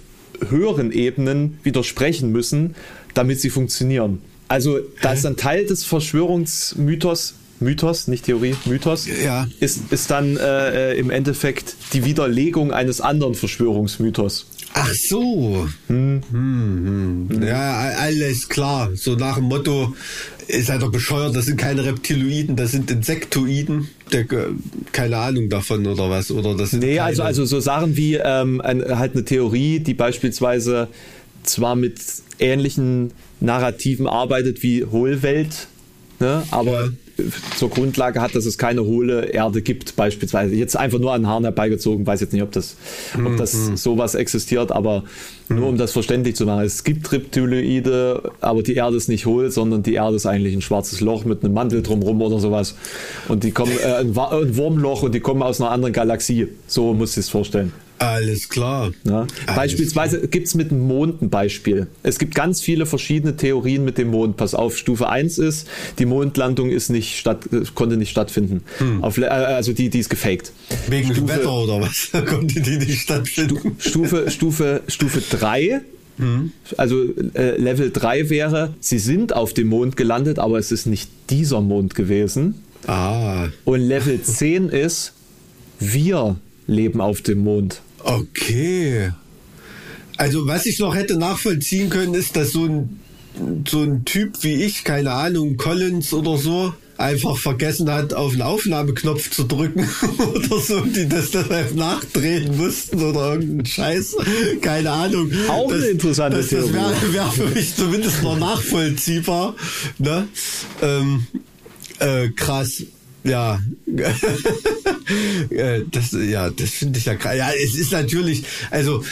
C: höheren Ebenen widersprechen müssen, damit sie funktionieren. Also da ist ein Teil des Verschwörungsmythos Mythos, nicht Theorie, Mythos,
B: Ja.
C: ist, ist dann äh, äh, im Endeffekt die Widerlegung eines anderen Verschwörungsmythos.
B: Ach so. Hm, hm. Ja, a- alles klar. So nach dem Motto, ist halt doch bescheuert, das sind keine Reptiloiden, das sind Insektoiden. Der, keine Ahnung davon oder was. Oder das sind
C: Nee,
B: keine,
C: also, also so Sachen wie ähm, ein, halt eine Theorie, die beispielsweise zwar mit ähnlichen Narrativen arbeitet wie Hohlwelt, ne, aber zur Grundlage hat, dass es keine hohle Erde gibt, beispielsweise. Jetzt einfach nur an Haaren herbeigezogen, weiß jetzt nicht, ob das, ob das sowas existiert, aber nur um das verständlich zu machen. Es gibt Reptiloide, aber die Erde ist nicht hohl, sondern die Erde ist eigentlich ein schwarzes Loch mit einem Mantel drumrum oder sowas. Und die kommen, äh, ein, ein Wurmloch und die kommen aus einer anderen Galaxie. So muss ich es vorstellen.
B: Alles klar.
C: Ja.
B: Alles
C: Beispielsweise gibt es mit dem Mond ein Beispiel. Es gibt ganz viele verschiedene Theorien mit dem Mond. Pass auf, Stufe 1 ist, die Mondlandung ist nicht statt, konnte nicht stattfinden. Auf, Le- äh, also die, die ist gefaked.
B: Wegen dem
C: Stufe,
B: Wetter oder was? Konnte die nicht stattfinden?
C: Stufe, Stufe, Stufe 3, also äh, Level 3 wäre, sie sind auf dem Mond gelandet, aber es ist nicht dieser Mond gewesen.
B: Ah,
C: Und Level 10 ist, wir leben auf dem Mond.
B: okay. Also was ich noch hätte nachvollziehen können, ist, dass so ein, so ein Typ wie ich, keine Ahnung, Collins oder so, einfach vergessen hat, auf den Aufnahmeknopf zu drücken oder so, die das deshalb nachdrehen mussten oder irgendeinen Scheiß. Keine Ahnung.
C: Auch eine
B: das,
C: interessante
B: das, das wäre wär für mich zumindest noch nachvollziehbar. Ne? Ähm, äh, krass. Ja. Äh, das, ja, das finde ich ja krass. Ja, es ist natürlich, also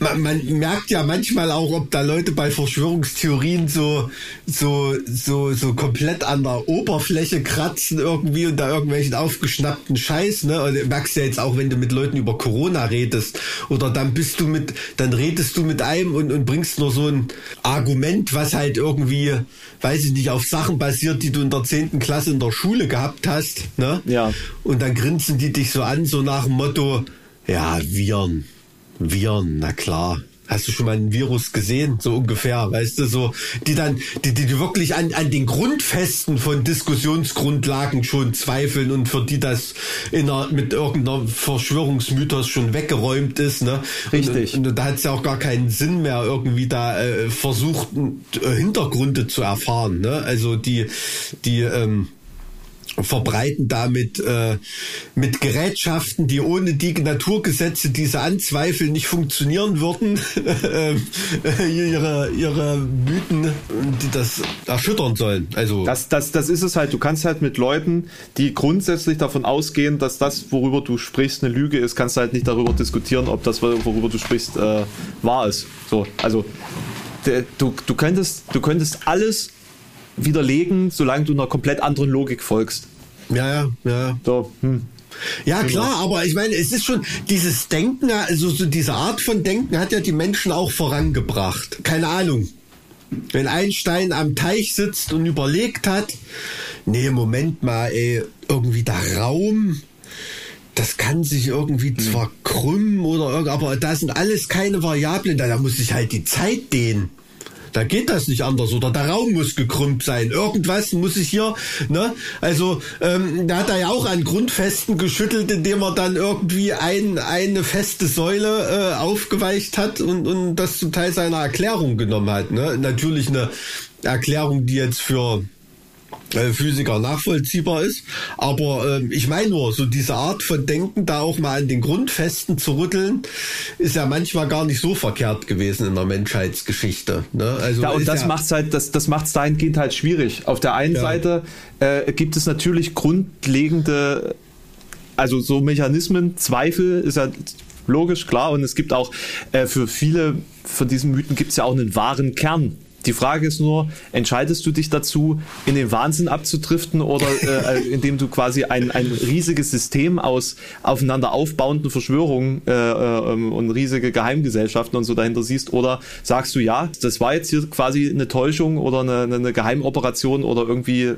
B: man, man merkt ja manchmal auch, ob da Leute bei Verschwörungstheorien so, so, so, so komplett an der Oberfläche kratzen irgendwie und da irgendwelchen aufgeschnappten Scheiß, ne? Und du merkst ja jetzt auch, wenn du mit Leuten über Corona redest oder dann bist du mit, dann redest du mit einem und, und bringst nur so ein Argument, was halt irgendwie, weiß ich nicht, auf Sachen basiert, die du in der 10. Klasse in der Schule gehabt hast, ne?
C: Ja.
B: Und dann grinsen die dich so an, so nach dem Motto, ja, Viren. Viren, na klar. Hast du schon mal ein Virus gesehen? So ungefähr, weißt du, so, die dann, die, die, die wirklich an, an den Grundfesten von Diskussionsgrundlagen schon zweifeln und für die das in einer, mit irgendeiner Verschwörungsmythos schon weggeräumt ist, ne?
C: Richtig.
B: Und, und da hat es ja auch gar keinen Sinn mehr, irgendwie da äh, versucht, äh, Hintergründe zu erfahren, ne? Also die, die, ähm, verbreiten damit äh, mit Gerätschaften, die ohne die Naturgesetze, die sie anzweifeln, nicht funktionieren würden, ähm, äh, ihre, ihre Mythen, die das erschüttern sollen. Also
C: Das, das, das ist es halt. Du kannst halt mit Leuten, die grundsätzlich davon ausgehen, dass das, worüber du sprichst, eine Lüge ist, kannst halt nicht darüber diskutieren, ob das, worüber du sprichst, äh, wahr ist. So, also du, du, könntest, du könntest alles widerlegen, solange du einer komplett anderen Logik folgst.
B: ja, ja, ja.
C: So, hm.
B: Ja, klar, aber ich meine, es ist schon dieses Denken, also so diese Art von Denken hat ja die Menschen auch vorangebracht. Keine Ahnung. Wenn Einstein am Teich sitzt und überlegt hat, nee, Moment mal, ey, irgendwie der Raum, das kann sich irgendwie zwar krümmen oder irgend, aber da sind alles keine Variablen, da, da muss sich halt die Zeit dehnen. Da geht das nicht anders. Oder der Raum muss gekrümmt sein. Irgendwas muss ich hier, ne? Also, ähm, da hat er ja auch an Grundfesten geschüttelt, indem er dann irgendwie ein, eine feste Säule äh, aufgeweicht hat und, und das zum Teil seiner Erklärung genommen hat. Ne? Natürlich eine Erklärung, die jetzt für Physiker nachvollziehbar ist. Aber ähm, ich meine nur, so diese Art von Denken, da auch mal an den Grundfesten zu rütteln, ist ja manchmal gar nicht so verkehrt gewesen in der Menschheitsgeschichte. Ne? Also
C: Ja, und das
B: ja,
C: macht's halt, das, das macht's dahingehend halt schwierig. Auf der einen
B: Ja.
C: Seite äh, gibt es natürlich grundlegende, also so Mechanismen, Zweifel ist ja logisch, klar, und es gibt auch äh, für viele von diesen Mythen gibt es ja auch einen wahren Kern. Die Frage ist nur, entscheidest du dich dazu, in den Wahnsinn abzudriften oder äh, äh, indem du quasi ein, ein riesiges System aus aufeinander aufbauenden Verschwörungen äh, äh, ähm, und riesige Geheimgesellschaften und so dahinter siehst oder sagst du, ja, das war jetzt hier quasi eine Täuschung oder eine, eine- Geheimoperation oder irgendwie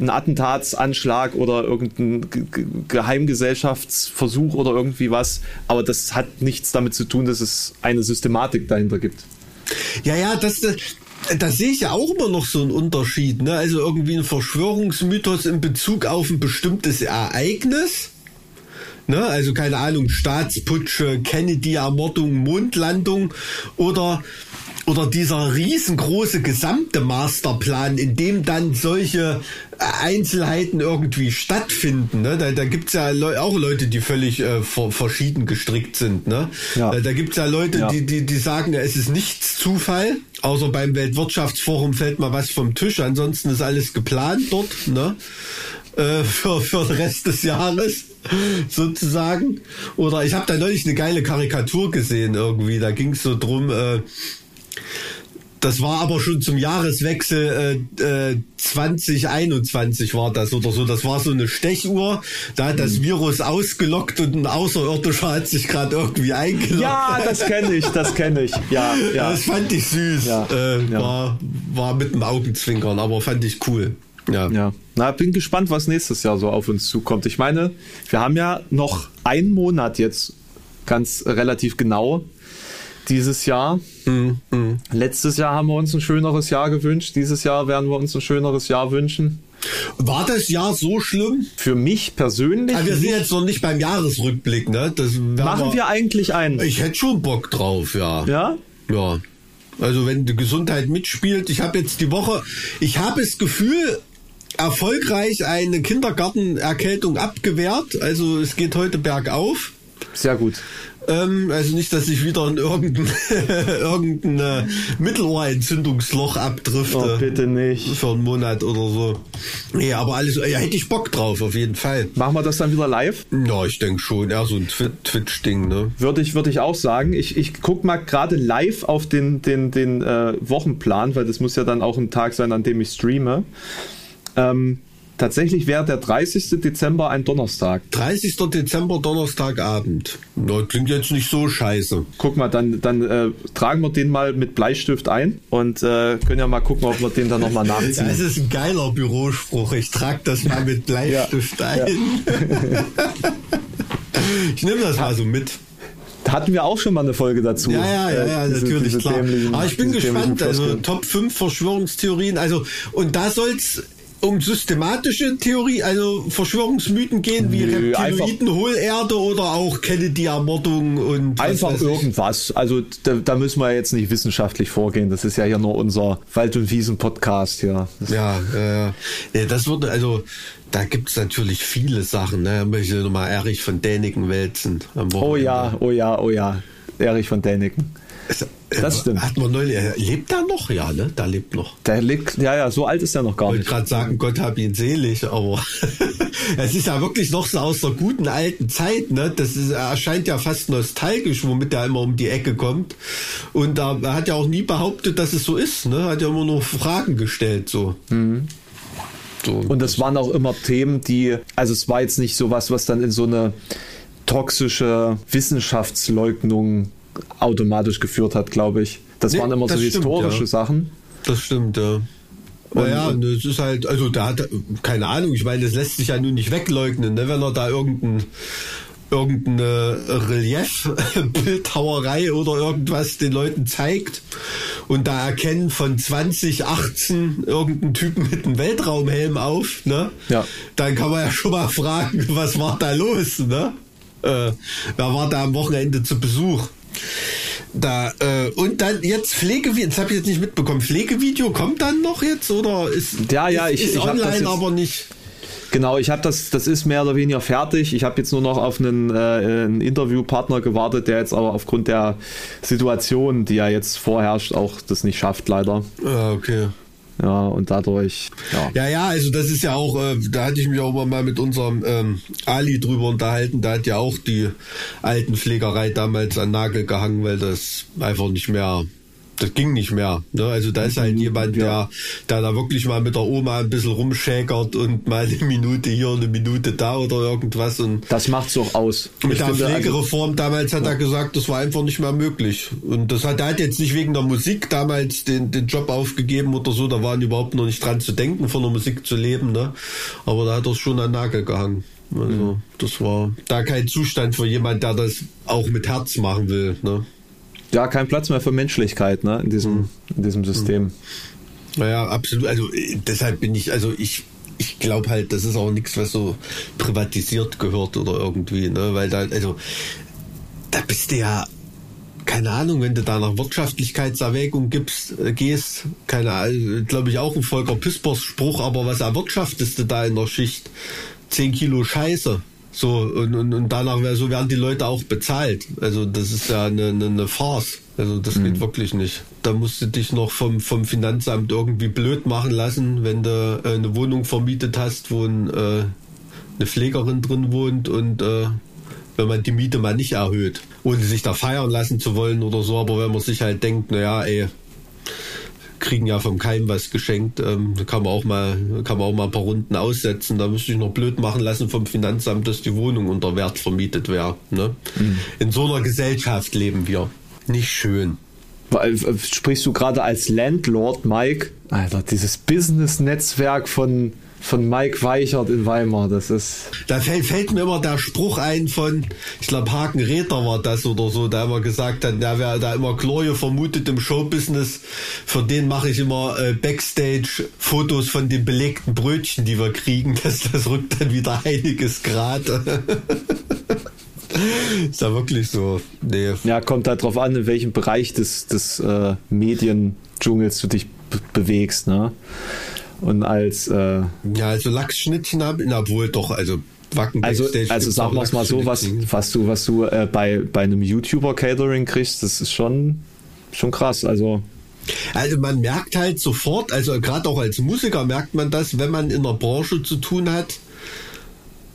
C: ein Attentatsanschlag oder irgendein Ge- Ge- Geheimgesellschaftsversuch oder irgendwie was, aber das hat nichts damit zu tun, dass es eine Systematik dahinter gibt.
B: ja, ja, das da sehe ich ja auch immer noch so einen Unterschied. Ne? Also irgendwie ein Verschwörungsmythos in Bezug auf ein bestimmtes Ereignis. Ne? Also keine Ahnung, Staatsputsche, Kennedy-Ermordung, Mondlandung oder oder dieser riesengroße gesamte Masterplan, in dem dann solche Einzelheiten irgendwie stattfinden. Ne? Da, da gibt's ja Le auch Leute, die völlig äh, verschieden gestrickt sind. Ne? Ja. Da, da gibt's ja Leute, ja. Die, die, die sagen, es ist nichts Zufall. Außer beim Weltwirtschaftsforum fällt mal was vom Tisch. Ansonsten ist alles geplant dort. Ne? Äh, für, für den Rest des Jahres sozusagen. Oder ich habe da neulich eine geile Karikatur gesehen irgendwie. Da ging es so drum, äh, das war aber schon zum Jahreswechsel äh, äh, 2021 war das oder so. Das war so eine Stechuhr. Da hat das hm. Virus ausgelockt und ein Außerirdischer hat sich gerade irgendwie eingeloggt.
C: Ja, das kenne ich, das kenne ich. Ja, ja.
B: Das fand ich süß. Ja, äh, ja. War, war mit dem Augenzwinkern, aber fand ich cool.
C: Ja. ja. Na, bin gespannt, was nächstes Jahr so auf uns zukommt. Ich meine, wir haben ja noch einen Monat jetzt ganz relativ genau dieses Jahr. Mhm. Mhm. Letztes Jahr haben wir uns ein schöneres Jahr gewünscht. Dieses Jahr werden wir uns ein schöneres Jahr wünschen.
B: War das Jahr so schlimm?
C: Für mich persönlich.
B: Aber wir sind jetzt noch nicht beim Jahresrückblick, ne?
C: Das Machen wir, wir eigentlich einen?
B: Ich hätte schon Bock drauf, ja.
C: Ja?
B: Ja. Also wenn die Gesundheit mitspielt, ich habe jetzt die Woche, ich habe das Gefühl, erfolgreich eine Kindergartenerkältung abgewehrt. Also es geht heute bergauf.
C: Sehr gut.
B: Ähm, also nicht, dass ich wieder in irgendein, irgendein äh, Mittelohrentzündungsloch abdrifte.
C: Oh, bitte nicht.
B: Für einen Monat oder so. Nee, aber alles, ja, hätte ich Bock drauf, auf jeden Fall.
C: Machen wir das dann wieder live?
B: Ja, ich denke schon. Ja, so ein Twitch-Ding, ne?
C: Würde ich, würde ich auch sagen. Ich, ich guck mal gerade live auf den, den, den äh, Wochenplan, weil das muss ja dann auch ein Tag sein, an dem ich streame. Ähm, Tatsächlich wäre der 30. Dezember ein Donnerstag.
B: 30. Dezember, Donnerstagabend. Na, klingt jetzt nicht so scheiße.
C: Guck mal, dann, dann äh, tragen wir den mal mit Bleistift ein und äh, können ja mal gucken, ob wir den dann nochmal nachziehen.
B: Das ist ein geiler Bürospruch. Ich trage das mal mit Bleistift ja. ein. Ja. ich nehme das mal so mit.
C: Hatten wir auch schon mal eine Folge dazu.
B: Ja, ja, ja, ja diese, natürlich, diese klar. Aber ich bin gespannt. Also Top 5 Verschwörungstheorien. Also, und da soll's um systematische Theorie, also Verschwörungsmythen gehen wie Nö, Reptiloiden, Hohlerde oder auch Kennedy-Ermordung und
C: einfach irgendwas. Also da, da, müssen wir jetzt nicht wissenschaftlich vorgehen. Das ist ja hier nur unser Wald- und Wiesen-Podcast hier.
B: Das ja, äh, das würde also da gibt es natürlich viele Sachen. Ne? Da möchte ich nochmal Erich von Däniken wälzen.
C: Oh ja, oh ja, oh ja. Erich von Däniken.
B: Das stimmt. Hat man neulich, lebt er noch? Ja, ne? Da lebt noch.
C: Der lebt, ja, ja, so alt ist er noch gar
B: ich
C: nicht.
B: Ich wollte gerade sagen, Gott hab ihn selig, aber es ist ja wirklich noch so aus der guten alten Zeit, ne? Das ist, erscheint ja fast nostalgisch, womit er immer um die Ecke kommt. Und er hat ja auch nie behauptet, dass es so ist, ne? Hat ja immer nur Fragen gestellt, so. Mhm.
C: so und das waren auch immer Themen, die, also es war jetzt nicht so was, was dann in so eine toxische Wissenschaftsleugnung automatisch geführt hat, glaube ich. Das nee, waren immer das so stimmt, historische ja. Sachen.
B: Das stimmt, ja. Naja, und, es ist halt, also da hat, keine Ahnung, ich meine, das lässt sich ja nun nicht wegleugnen, ne? wenn er da irgendein, irgendeine Relief-Bildhauerei oder irgendwas den Leuten zeigt und da erkennen von 2018 irgendeinen Typen mit einem Weltraumhelm auf, ne?
C: Ja.
B: Dann kann man ja schon mal fragen, was war da los, ne? Äh, wer war da am Wochenende zu Besuch? Da, äh, und dann jetzt Pflegevideo, das habe ich jetzt nicht mitbekommen. Pflegevideo kommt dann noch jetzt oder ist,
C: ja, ja,
B: ist,
C: ich,
B: ist
C: ich
B: online jetzt, aber nicht.
C: Genau, ich habe das, das ist mehr oder weniger fertig. Ich habe jetzt nur noch auf einen, äh, einen Interviewpartner gewartet, der jetzt aber aufgrund der Situation, die ja jetzt vorherrscht, auch das nicht schafft, leider.
B: Ah, okay.
C: Ja, und dadurch. Ja,
B: ja, ja also das ist ja auch, äh, da hatte ich mich auch mal mit unserem ähm, Ali drüber unterhalten. Da hat ja auch die Altenpflegerei damals an Nagel gehangen, weil das einfach nicht mehr das ging nicht mehr. Ne? Also da ist halt jemand, der, der da wirklich mal mit der Oma ein bisschen rumschäkert und mal eine Minute hier, eine Minute da oder irgendwas. Und
C: das macht's doch aus.
B: Mit ich der also Pflegereform also, damals hat ja. er gesagt, das war einfach nicht mehr möglich. Und das hat er hat jetzt nicht wegen der Musik damals den, den Job aufgegeben oder so, da waren überhaupt noch nicht dran zu denken, von der Musik zu leben. Ne? Aber da hat er schon an Nagel gehangen. Also mhm. das war da kein Zustand für jemand, der das auch mit Herz machen will. Ne?
C: Ja, kein Platz mehr für Menschlichkeit ne, in, diesem, in diesem System.
B: Naja, absolut. Also äh, deshalb bin ich, also ich, ich glaube halt, das ist auch nichts, was so privatisiert gehört oder irgendwie, ne? Weil da, also da bist du ja, keine Ahnung, wenn du da nach Wirtschaftlichkeitserwägung gibst, äh, gehst, keine Ahnung, glaube ich auch ein Volker Pispers Spruch, aber was erwirtschaftest du da in der Schicht? Zehn Kilo Scheiße. So, und, und, und danach so werden die Leute auch bezahlt. Also das ist ja eine, eine, eine Farce. Also das mhm. geht wirklich nicht. Da musst du dich noch vom, vom Finanzamt irgendwie blöd machen lassen, wenn du äh, eine Wohnung vermietet hast, wo ein, äh, eine Pflegerin drin wohnt und äh, wenn man die Miete mal nicht erhöht, ohne sich da feiern lassen zu wollen oder so, aber wenn man sich halt denkt, naja, ey, kriegen ja vom Keim was geschenkt. Ähm, da kann man auch mal, kann man auch mal ein paar Runden aussetzen. Da müsste ich noch blöd machen lassen vom Finanzamt, dass die Wohnung unter Wert vermietet wäre. Ne? Mhm. In so einer Gesellschaft leben wir. Nicht schön.
C: Äh, sprichst du gerade als Landlord, Mike? Alter, dieses Business-Netzwerk von von Mike Weichert in Weimar. Das ist.
B: Da fällt, fällt mir immer der Spruch ein von, ich glaube, Haken Räder war das oder so, der immer gesagt hat, der wäre da immer Chloe vermutet im Showbusiness. Für den mache ich immer äh, Backstage-Fotos von den belegten Brötchen, die wir kriegen. Das, das rückt dann wieder einiges Grad. ist ja wirklich so.
C: Nee. Ja, kommt halt drauf an, in welchem Bereich des, des äh, Mediendschungels du dich bewegst, ne? Und als äh,
B: ja also Lachsschnittchen haben obwohl doch also
C: Wacken also, also sagen wir es mal so, was, was du, was du äh, bei, bei einem YouTuber-Catering kriegst, das ist schon, schon krass. Also,
B: also man merkt halt sofort, also gerade auch als Musiker merkt man das, wenn man in der Branche zu tun hat,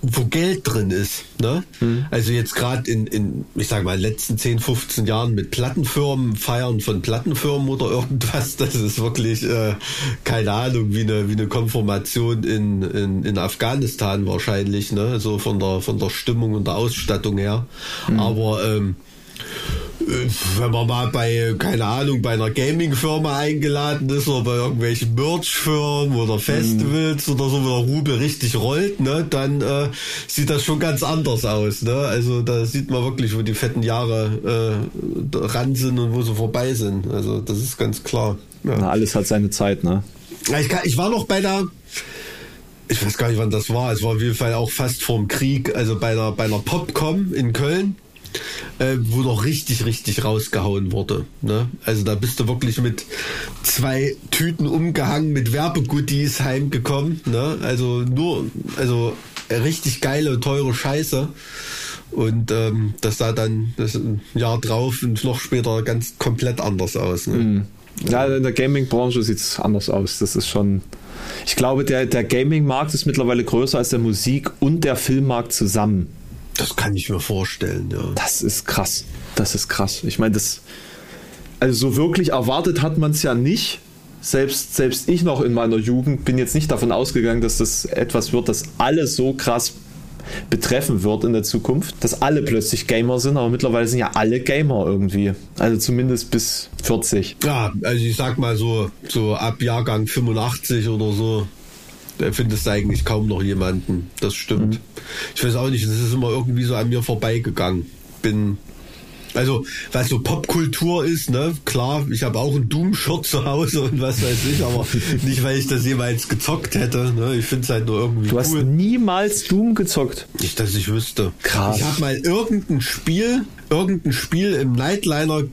B: wo Geld drin ist. Ne? Mhm. Also jetzt gerade in, in, ich sag mal, letzten 10, 15 Jahren mit Plattenfirmen, Feiern von Plattenfirmen oder irgendwas, das ist wirklich, äh, keine Ahnung, wie eine, wie eine Konformation in, in, in Afghanistan wahrscheinlich, ne? so von der, von der Stimmung und der Ausstattung her. Mhm. Aber ähm, wenn man mal bei, keine Ahnung, bei einer Gaming-Firma eingeladen ist oder bei irgendwelchen Merch-Firmen oder Festivals mhm. oder so, wo der Rubel richtig rollt, ne, dann äh, sieht das schon ganz anders aus. Ne? Also da sieht man wirklich, wo die fetten Jahre äh, ran sind und wo sie vorbei sind. Also das ist ganz klar.
C: Ja. Na, alles hat seine Zeit, ne?
B: Ich, ich war noch bei der ich weiß gar nicht, wann das war. Es war auf jeden Fall auch fast vorm Krieg, also bei einer, bei einer Popcom in Köln äh, wo noch richtig, richtig rausgehauen wurde. Ne? Also da bist du wirklich mit zwei Tüten umgehangen, mit Werbegoodies heimgekommen. Ne? Also nur, also richtig geile, teure Scheiße. Und ähm, das sah dann das Jahr drauf und noch später ganz komplett anders aus. Ne? Mhm.
C: Ja, in der Gaming-Branche sieht es anders aus. Das ist schon. Ich glaube, der, der Gaming-Markt ist mittlerweile größer als der Musik- und der Filmmarkt zusammen.
B: Das kann ich mir vorstellen, ja.
C: Das ist krass. Das ist krass. Ich meine, das. Also so wirklich erwartet hat man es ja nicht. Selbst, selbst ich noch in meiner Jugend bin jetzt nicht davon ausgegangen, dass das etwas wird, das alle so krass betreffen wird in der Zukunft, dass alle plötzlich Gamer sind, aber mittlerweile sind ja alle Gamer irgendwie. Also zumindest bis 40.
B: Ja, also ich sag mal so, so ab Jahrgang 85 oder so, findest du eigentlich kaum noch jemanden. Das stimmt. Mhm. Ich weiß auch nicht, das ist immer irgendwie so an mir vorbeigegangen. Bin also, was so Popkultur ist, ne, klar, ich habe auch ein Doom-Shirt zu Hause und was weiß ich, aber nicht, weil ich das jemals gezockt hätte. Ne? Ich finde es halt nur irgendwie.
C: Du
B: cool.
C: hast niemals Doom gezockt.
B: Nicht, dass ich wüsste. Krass. Ich habe mal irgendein Spiel, irgendein Spiel im Nightliner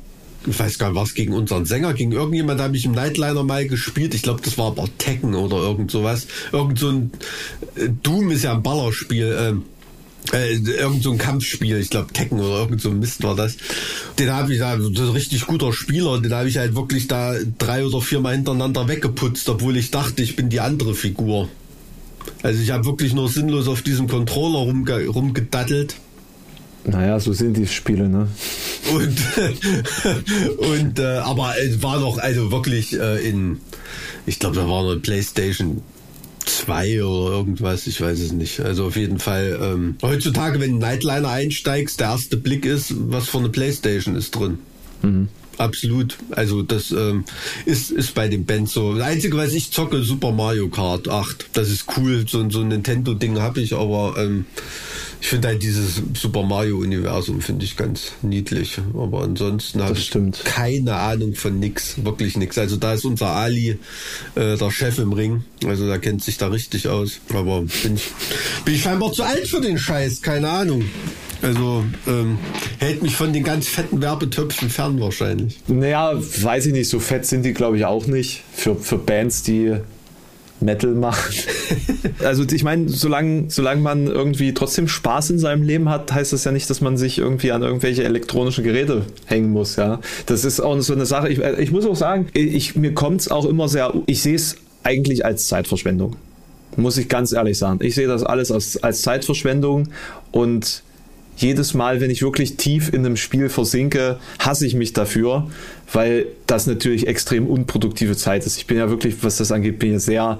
B: ich weiß gar nicht, was gegen unseren Sänger, gegen irgendjemand habe ich im Nightliner mal gespielt. Ich glaube, das war aber Tekken oder irgend sowas. Irgend so ein äh, Doom ist ja ein Ballerspiel. Ähm, äh, irgend so ein Kampfspiel, ich glaube Tekken oder irgend so ein Mist war das. Den habe ich da, ist ein richtig guter Spieler, den habe ich halt wirklich da drei oder viermal hintereinander weggeputzt, obwohl ich dachte, ich bin die andere Figur. Also ich habe wirklich nur sinnlos auf diesem Controller rumge rumgedattelt
C: naja, so sind die Spiele, ne?
B: Und, und äh, aber es war doch also wirklich äh, in, ich glaube, da war eine PlayStation 2 oder irgendwas, ich weiß es nicht. Also auf jeden Fall, ähm, heutzutage, wenn Nightliner einsteigst, der erste Blick ist, was für eine Playstation ist drin. Mhm. Absolut. Also das ähm, ist, ist bei den Bands so. Das Einzige, was ich zocke, Super Mario Kart 8. Das ist cool. So, so ein Nintendo-Ding habe ich, aber ähm, ich finde halt dieses Super Mario-Universum finde ich ganz niedlich. Aber ansonsten habe ich keine Ahnung von nix. Wirklich nix. Also da ist unser Ali äh, der Chef im Ring. Also der kennt sich da richtig aus. Aber bin ich, bin ich scheinbar zu alt für den Scheiß. Keine Ahnung. Also ähm, hält mich von den ganz fetten Werbetöpfen fern wahrscheinlich.
C: Naja, weiß ich nicht, so fett sind die glaube ich auch nicht. Für, für Bands, die Metal machen. also ich meine, solange, solange man irgendwie trotzdem Spaß in seinem Leben hat, heißt das ja nicht, dass man sich irgendwie an irgendwelche elektronischen Geräte hängen muss. Ja, Das ist auch so eine Sache. Ich, ich muss auch sagen, ich, mir kommt es auch immer sehr, ich sehe es eigentlich als Zeitverschwendung. Muss ich ganz ehrlich sagen. Ich sehe das alles als, als Zeitverschwendung und jedes Mal, wenn ich wirklich tief in einem Spiel versinke, hasse ich mich dafür, weil das natürlich extrem unproduktive Zeit ist. Ich bin ja wirklich, was das angeht, bin ich sehr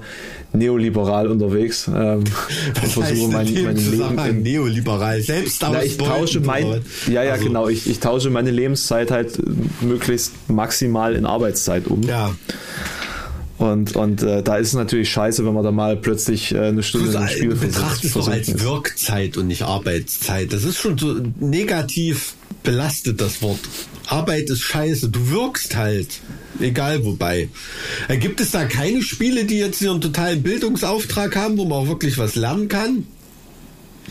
C: neoliberal unterwegs ähm,
B: und versuche mein, mein Leben in,
C: neoliberal selbst na, ich tausche mein, ja ja also. genau ich, ich tausche meine Lebenszeit halt möglichst maximal in Arbeitszeit um
B: ja
C: und, und äh, da ist es natürlich scheiße, wenn man da mal plötzlich äh, eine Stunde
B: im Spiel betrachtet es doch als Wirkzeit und nicht Arbeitszeit. Das ist schon so negativ belastet, das Wort. Arbeit ist scheiße. Du wirkst halt. Egal wobei. Äh, gibt es da keine Spiele, die jetzt hier einen totalen Bildungsauftrag haben, wo man auch wirklich was lernen kann?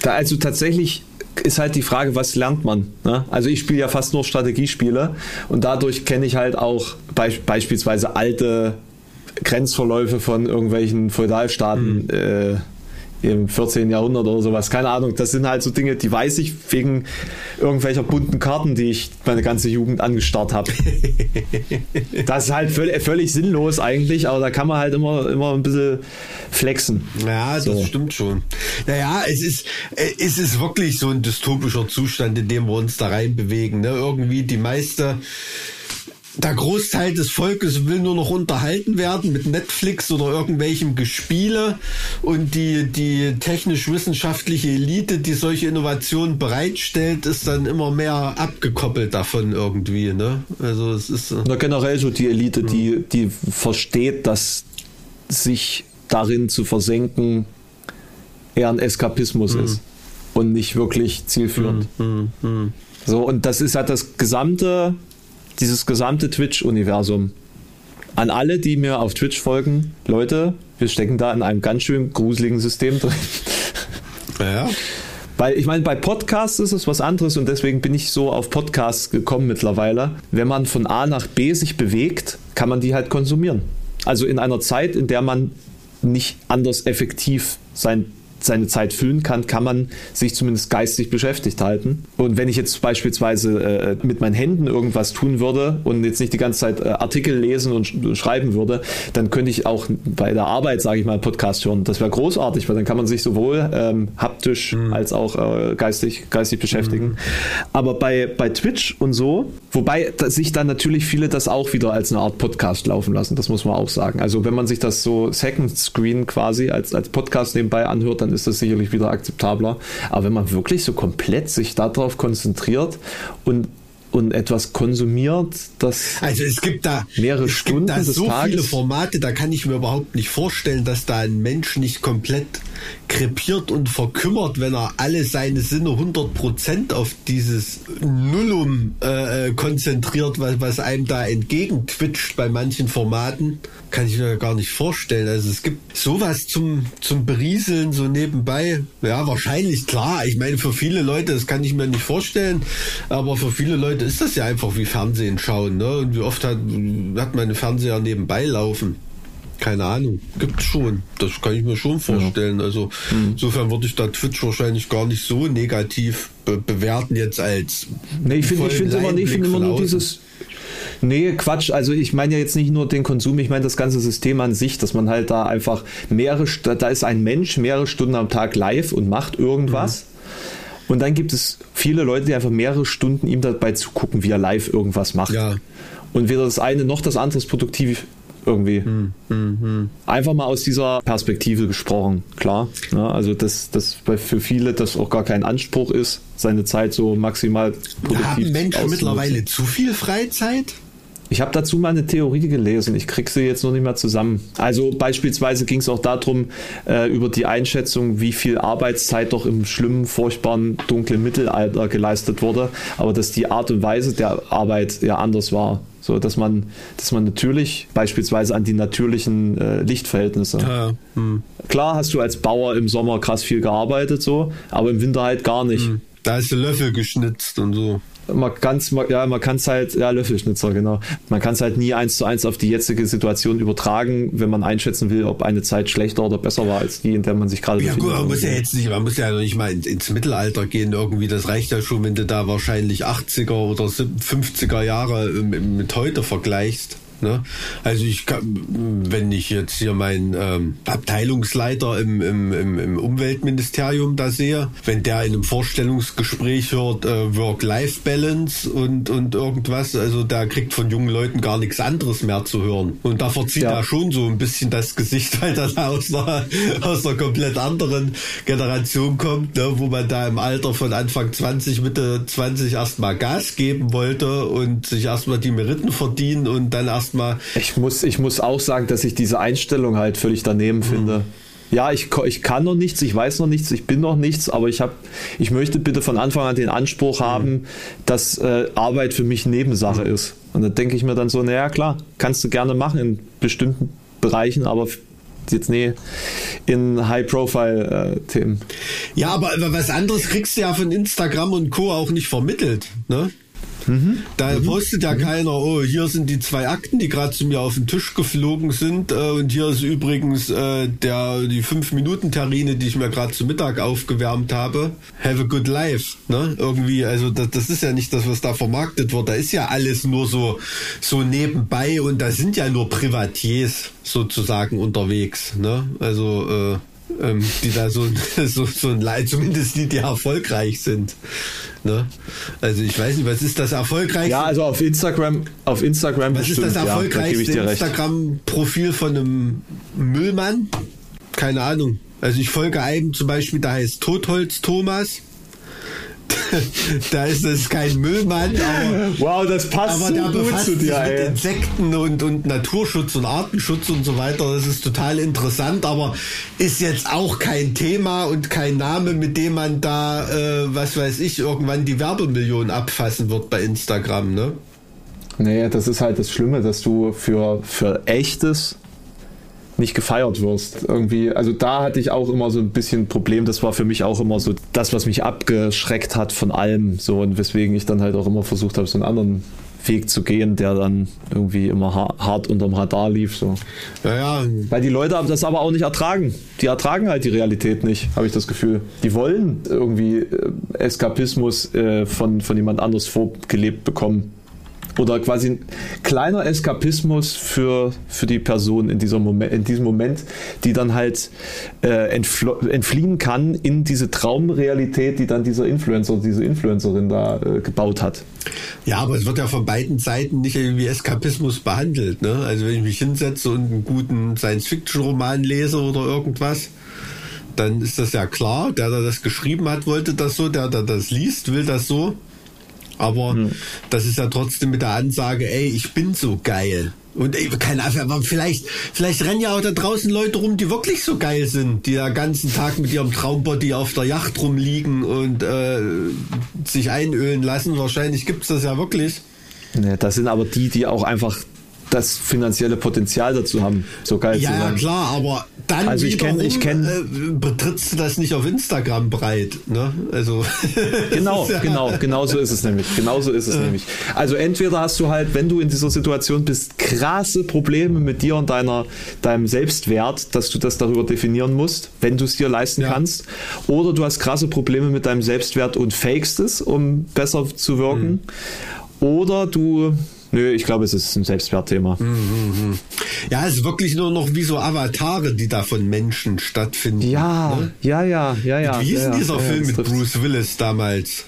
C: Da also tatsächlich ist halt die Frage, was lernt man? Ne? Also ich spiele ja fast nur Strategiespiele und dadurch kenne ich halt auch be beispielsweise alte Grenzverläufe von irgendwelchen Feudalstaaten mhm. äh, im 14. Jahrhundert oder sowas. Keine Ahnung. Das sind halt so Dinge, die weiß ich wegen irgendwelcher bunten Karten, die ich meine ganze Jugend angestarrt habe. das ist halt völlig, völlig, sinnlos eigentlich, aber da kann man halt immer, immer ein bisschen flexen.
B: Ja, so. das stimmt schon. Naja, es ist, es ist wirklich so ein dystopischer Zustand, in dem wir uns da reinbewegen. Ne? Irgendwie die meiste der Großteil des Volkes will nur noch unterhalten werden mit Netflix oder irgendwelchem Gespiele und die, die technisch-wissenschaftliche Elite, die solche Innovationen bereitstellt, ist dann immer mehr abgekoppelt davon irgendwie. Ne? Also es ist. Äh
C: Na, generell so die Elite, ja. die, die versteht, dass sich darin zu versenken eher ein Eskapismus mhm. ist und nicht wirklich zielführend. Mhm. Mhm. mhm. So, und das ist halt das gesamte dieses gesamte Twitch-Universum. An alle, die mir auf Twitch folgen, Leute, wir stecken da in einem ganz schön gruseligen System drin.
B: Ja.
C: Weil ich meine, bei Podcasts ist es was anderes und deswegen bin ich so auf Podcasts gekommen mittlerweile. Wenn man von A nach B sich bewegt, kann man die halt konsumieren. Also in einer Zeit, in der man nicht anders effektiv sein seine Zeit füllen kann, kann man sich zumindest geistig beschäftigt halten. Und wenn ich jetzt beispielsweise äh, mit meinen Händen irgendwas tun würde und jetzt nicht die ganze Zeit äh, Artikel lesen und, sch schreiben würde, dann könnte ich auch bei der Arbeit, sage ich mal, Podcast hören. Das wäre großartig, weil dann kann man sich sowohl ähm, haptisch mhm. als auch äh, geistig, geistig beschäftigen. Mhm. Aber bei, bei Twitch und so, wobei sich dann natürlich viele das auch wieder als eine Art Podcast laufen lassen, das muss man auch sagen. Also wenn man sich das so Second Screen quasi als, als Podcast nebenbei anhört, dann ist das sicherlich wieder akzeptabler. Aber wenn man wirklich so komplett sich darauf konzentriert und und etwas konsumiert, das
B: also es gibt da
C: mehrere
B: es
C: Stunden
B: gibt da so
C: Tages.
B: viele Formate, da kann ich mir überhaupt nicht vorstellen, dass da ein Mensch nicht komplett krepiert und verkümmert, wenn er alle seine Sinne 100% auf dieses Nullum äh, konzentriert, was, was einem da entgegentwitscht bei manchen Formaten, kann ich mir gar nicht vorstellen. Also es gibt sowas zum, zum Berieseln so nebenbei. Ja, wahrscheinlich klar. Ich meine, für viele Leute, das kann ich mir nicht vorstellen, aber für viele Leute ist das ja einfach wie Fernsehen schauen. Ne? Und wie oft hat, hat man einen Fernseher nebenbei laufen? Keine Ahnung, gibt schon. Das kann ich mir schon vorstellen. Also mhm. insofern würde ich da Twitch wahrscheinlich gar nicht so negativ be bewerten jetzt als.
C: Nee, ich finde ich finde immer, nee, find immer nur dieses. Nee, Quatsch. Also ich meine ja jetzt nicht nur den Konsum, ich meine das ganze System an sich, dass man halt da einfach mehrere, da ist ein Mensch mehrere Stunden am Tag live und macht irgendwas. Mhm. Und dann gibt es viele Leute, die einfach mehrere Stunden ihm dabei zugucken, wie er live irgendwas macht.
B: Ja.
C: Und weder das eine noch das andere ist produktiv irgendwie. Hm, hm, hm. Einfach mal aus dieser Perspektive gesprochen, klar. Ja, also dass das für viele das auch gar kein Anspruch ist, seine Zeit so maximal
B: produktiv Haben Menschen mittlerweile zu viel Freizeit?
C: Ich habe dazu mal eine Theorie gelesen. Ich kriege sie jetzt noch nicht mehr zusammen. Also beispielsweise ging es auch darum, äh, über die Einschätzung, wie viel Arbeitszeit doch im schlimmen, furchtbaren, dunklen Mittelalter geleistet wurde, aber dass die Art und Weise der Arbeit ja anders war. So, dass man, dass man natürlich beispielsweise an die natürlichen äh, Lichtverhältnisse. Ja, hm. Klar hast du als Bauer im Sommer krass viel gearbeitet, so, aber im Winter halt gar nicht. Hm.
B: Da ist der Löffel geschnitzt und so
C: man kann es ja, man kann es halt, ja, Löffelschnitzer, genau. Man kann es halt nie eins zu eins auf die jetzige Situation übertragen, wenn man einschätzen will, ob eine Zeit schlechter oder besser war als die, in der man sich gerade
B: befindet. Ja, gut, man muss ja jetzt nicht, man muss ja noch nicht mal ins Mittelalter gehen irgendwie. Das reicht ja schon, wenn du da wahrscheinlich 80er oder 50er Jahre mit heute vergleichst. Ne? Also ich kann, wenn ich jetzt hier meinen ähm, Abteilungsleiter im, im, im, im Umweltministerium da sehe, wenn der in einem Vorstellungsgespräch hört äh, Work-Life-Balance und, und irgendwas, also der kriegt von jungen Leuten gar nichts anderes mehr zu hören. Und da verzieht ja. er schon so ein bisschen das Gesicht, weil er aus einer, aus einer komplett anderen Generation kommt, ne? wo man da im Alter von Anfang 20, Mitte 20 erstmal Gas geben wollte und sich erstmal die Meriten verdienen und dann erst erstmal.
C: Ich muss, ich muss auch sagen, dass ich diese Einstellung halt völlig daneben mhm. finde. Ja, ich, ich kann noch nichts, ich weiß noch nichts, ich bin noch nichts, aber ich habe, ich möchte bitte von Anfang an den Anspruch haben, mhm. dass äh, Arbeit für mich Nebensache mhm. ist. Und da denke ich mir dann so, naja klar, kannst du gerne machen in bestimmten Bereichen, aber jetzt nee, in High-Profile-Themen.
B: Äh, ja, aber was anderes kriegst du ja von Instagram und Co. auch nicht vermittelt. Ne? Mhm. Da postet ja mhm. keiner, oh, hier sind die zwei Akten, die gerade zu mir auf den Tisch geflogen sind. Äh, und hier ist übrigens äh, der, die fünf Minuten Terrine, die ich mir gerade zu Mittag aufgewärmt habe. Have a good life. Ne? Irgendwie, also das, das ist ja nicht das, was da vermarktet wird. Da ist ja alles nur so, so nebenbei und da sind ja nur Privatiers sozusagen unterwegs. Ne? Also äh, ähm, die da so, so, so ein Leid, zumindest die, die erfolgreich sind. Ne? Also ich weiß nicht, was ist das erfolgreichste?
C: Ja, also auf Instagram, auf Instagram
B: Was bestimmt, ist das erfolgreichste ja, da Instagram-Profil von einem Müllmann? Keine Ahnung. Also ich folge einem zum Beispiel, da heißt Totholz Thomas. da ist es kein Müllmann, aber,
C: wow, das passt aber so der gut zu dir,
B: sich mit Insekten und, und Naturschutz und Artenschutz und so weiter. Das ist total interessant, aber ist jetzt auch kein Thema und kein Name, mit dem man da, äh, was weiß ich, irgendwann die Werbemillionen abfassen wird bei Instagram, ne?
C: Nee, das ist halt das Schlimme, dass du für, für echtes nicht gefeiert wirst. Irgendwie, also da hatte ich auch immer so ein bisschen Problem. Das war für mich auch immer so das, was mich abgeschreckt hat von allem. So und weswegen ich dann halt auch immer versucht habe, so einen anderen Weg zu gehen, der dann irgendwie immer hart unterm Radar lief. So. Ja, ja. Weil die Leute das aber auch nicht ertragen. Die ertragen halt die Realität nicht, habe ich das Gefühl. Die wollen irgendwie äh, Eskapismus äh, von, von jemand anders vorgelebt bekommen oder quasi ein kleiner Eskapismus für, für die Person in, dieser Moment, in diesem Moment, die dann halt äh, entfliehen kann in diese Traumrealität, die dann dieser Influencer, diese Influencerin da äh, gebaut hat.
B: Ja, aber es wird ja von beiden Seiten nicht irgendwie Eskapismus behandelt. Ne? Also wenn ich mich hinsetze und einen guten Science-Fiction-Roman lese oder irgendwas, dann ist das ja klar, der, der das geschrieben hat, wollte das so, der, der das liest, will das so. Aber hm. das ist ja trotzdem mit der Ansage, ey, ich bin so geil. Und ey, keine Ahnung, aber vielleicht, vielleicht rennen ja auch da draußen Leute rum, die wirklich so geil sind, die ja ganzen Tag mit ihrem Traumbody auf der Yacht rumliegen und äh, sich einölen lassen. Wahrscheinlich gibt's das ja wirklich.
C: Nee, das sind aber die, die auch einfach das finanzielle Potenzial dazu haben, so geil
B: ja,
C: zu sein.
B: Ja, klar, aber dann
C: also ich kenne ich kenn, äh,
B: betrittst du das nicht auf Instagram breit, ne? Also
C: genau, ja genau, genau so ist es nämlich, genau so ist es äh. nämlich. Also entweder hast du halt, wenn du in dieser Situation bist, krasse Probleme mit dir und deiner deinem Selbstwert, dass du das darüber definieren musst, wenn du es dir leisten ja. kannst, oder du hast krasse Probleme mit deinem Selbstwert und fakest es, um besser zu wirken. Mhm. Oder du Nö, ich glaube, es ist ein Selbstwertthema. Mhm,
B: mhm. Ja, es ist wirklich nur noch wie so Avatare, die da von Menschen stattfinden.
C: Ja, ne? ja, ja, ja, ja.
B: Wie hieß
C: ja,
B: dieser
C: ja,
B: Film mit Bruce Willis damals?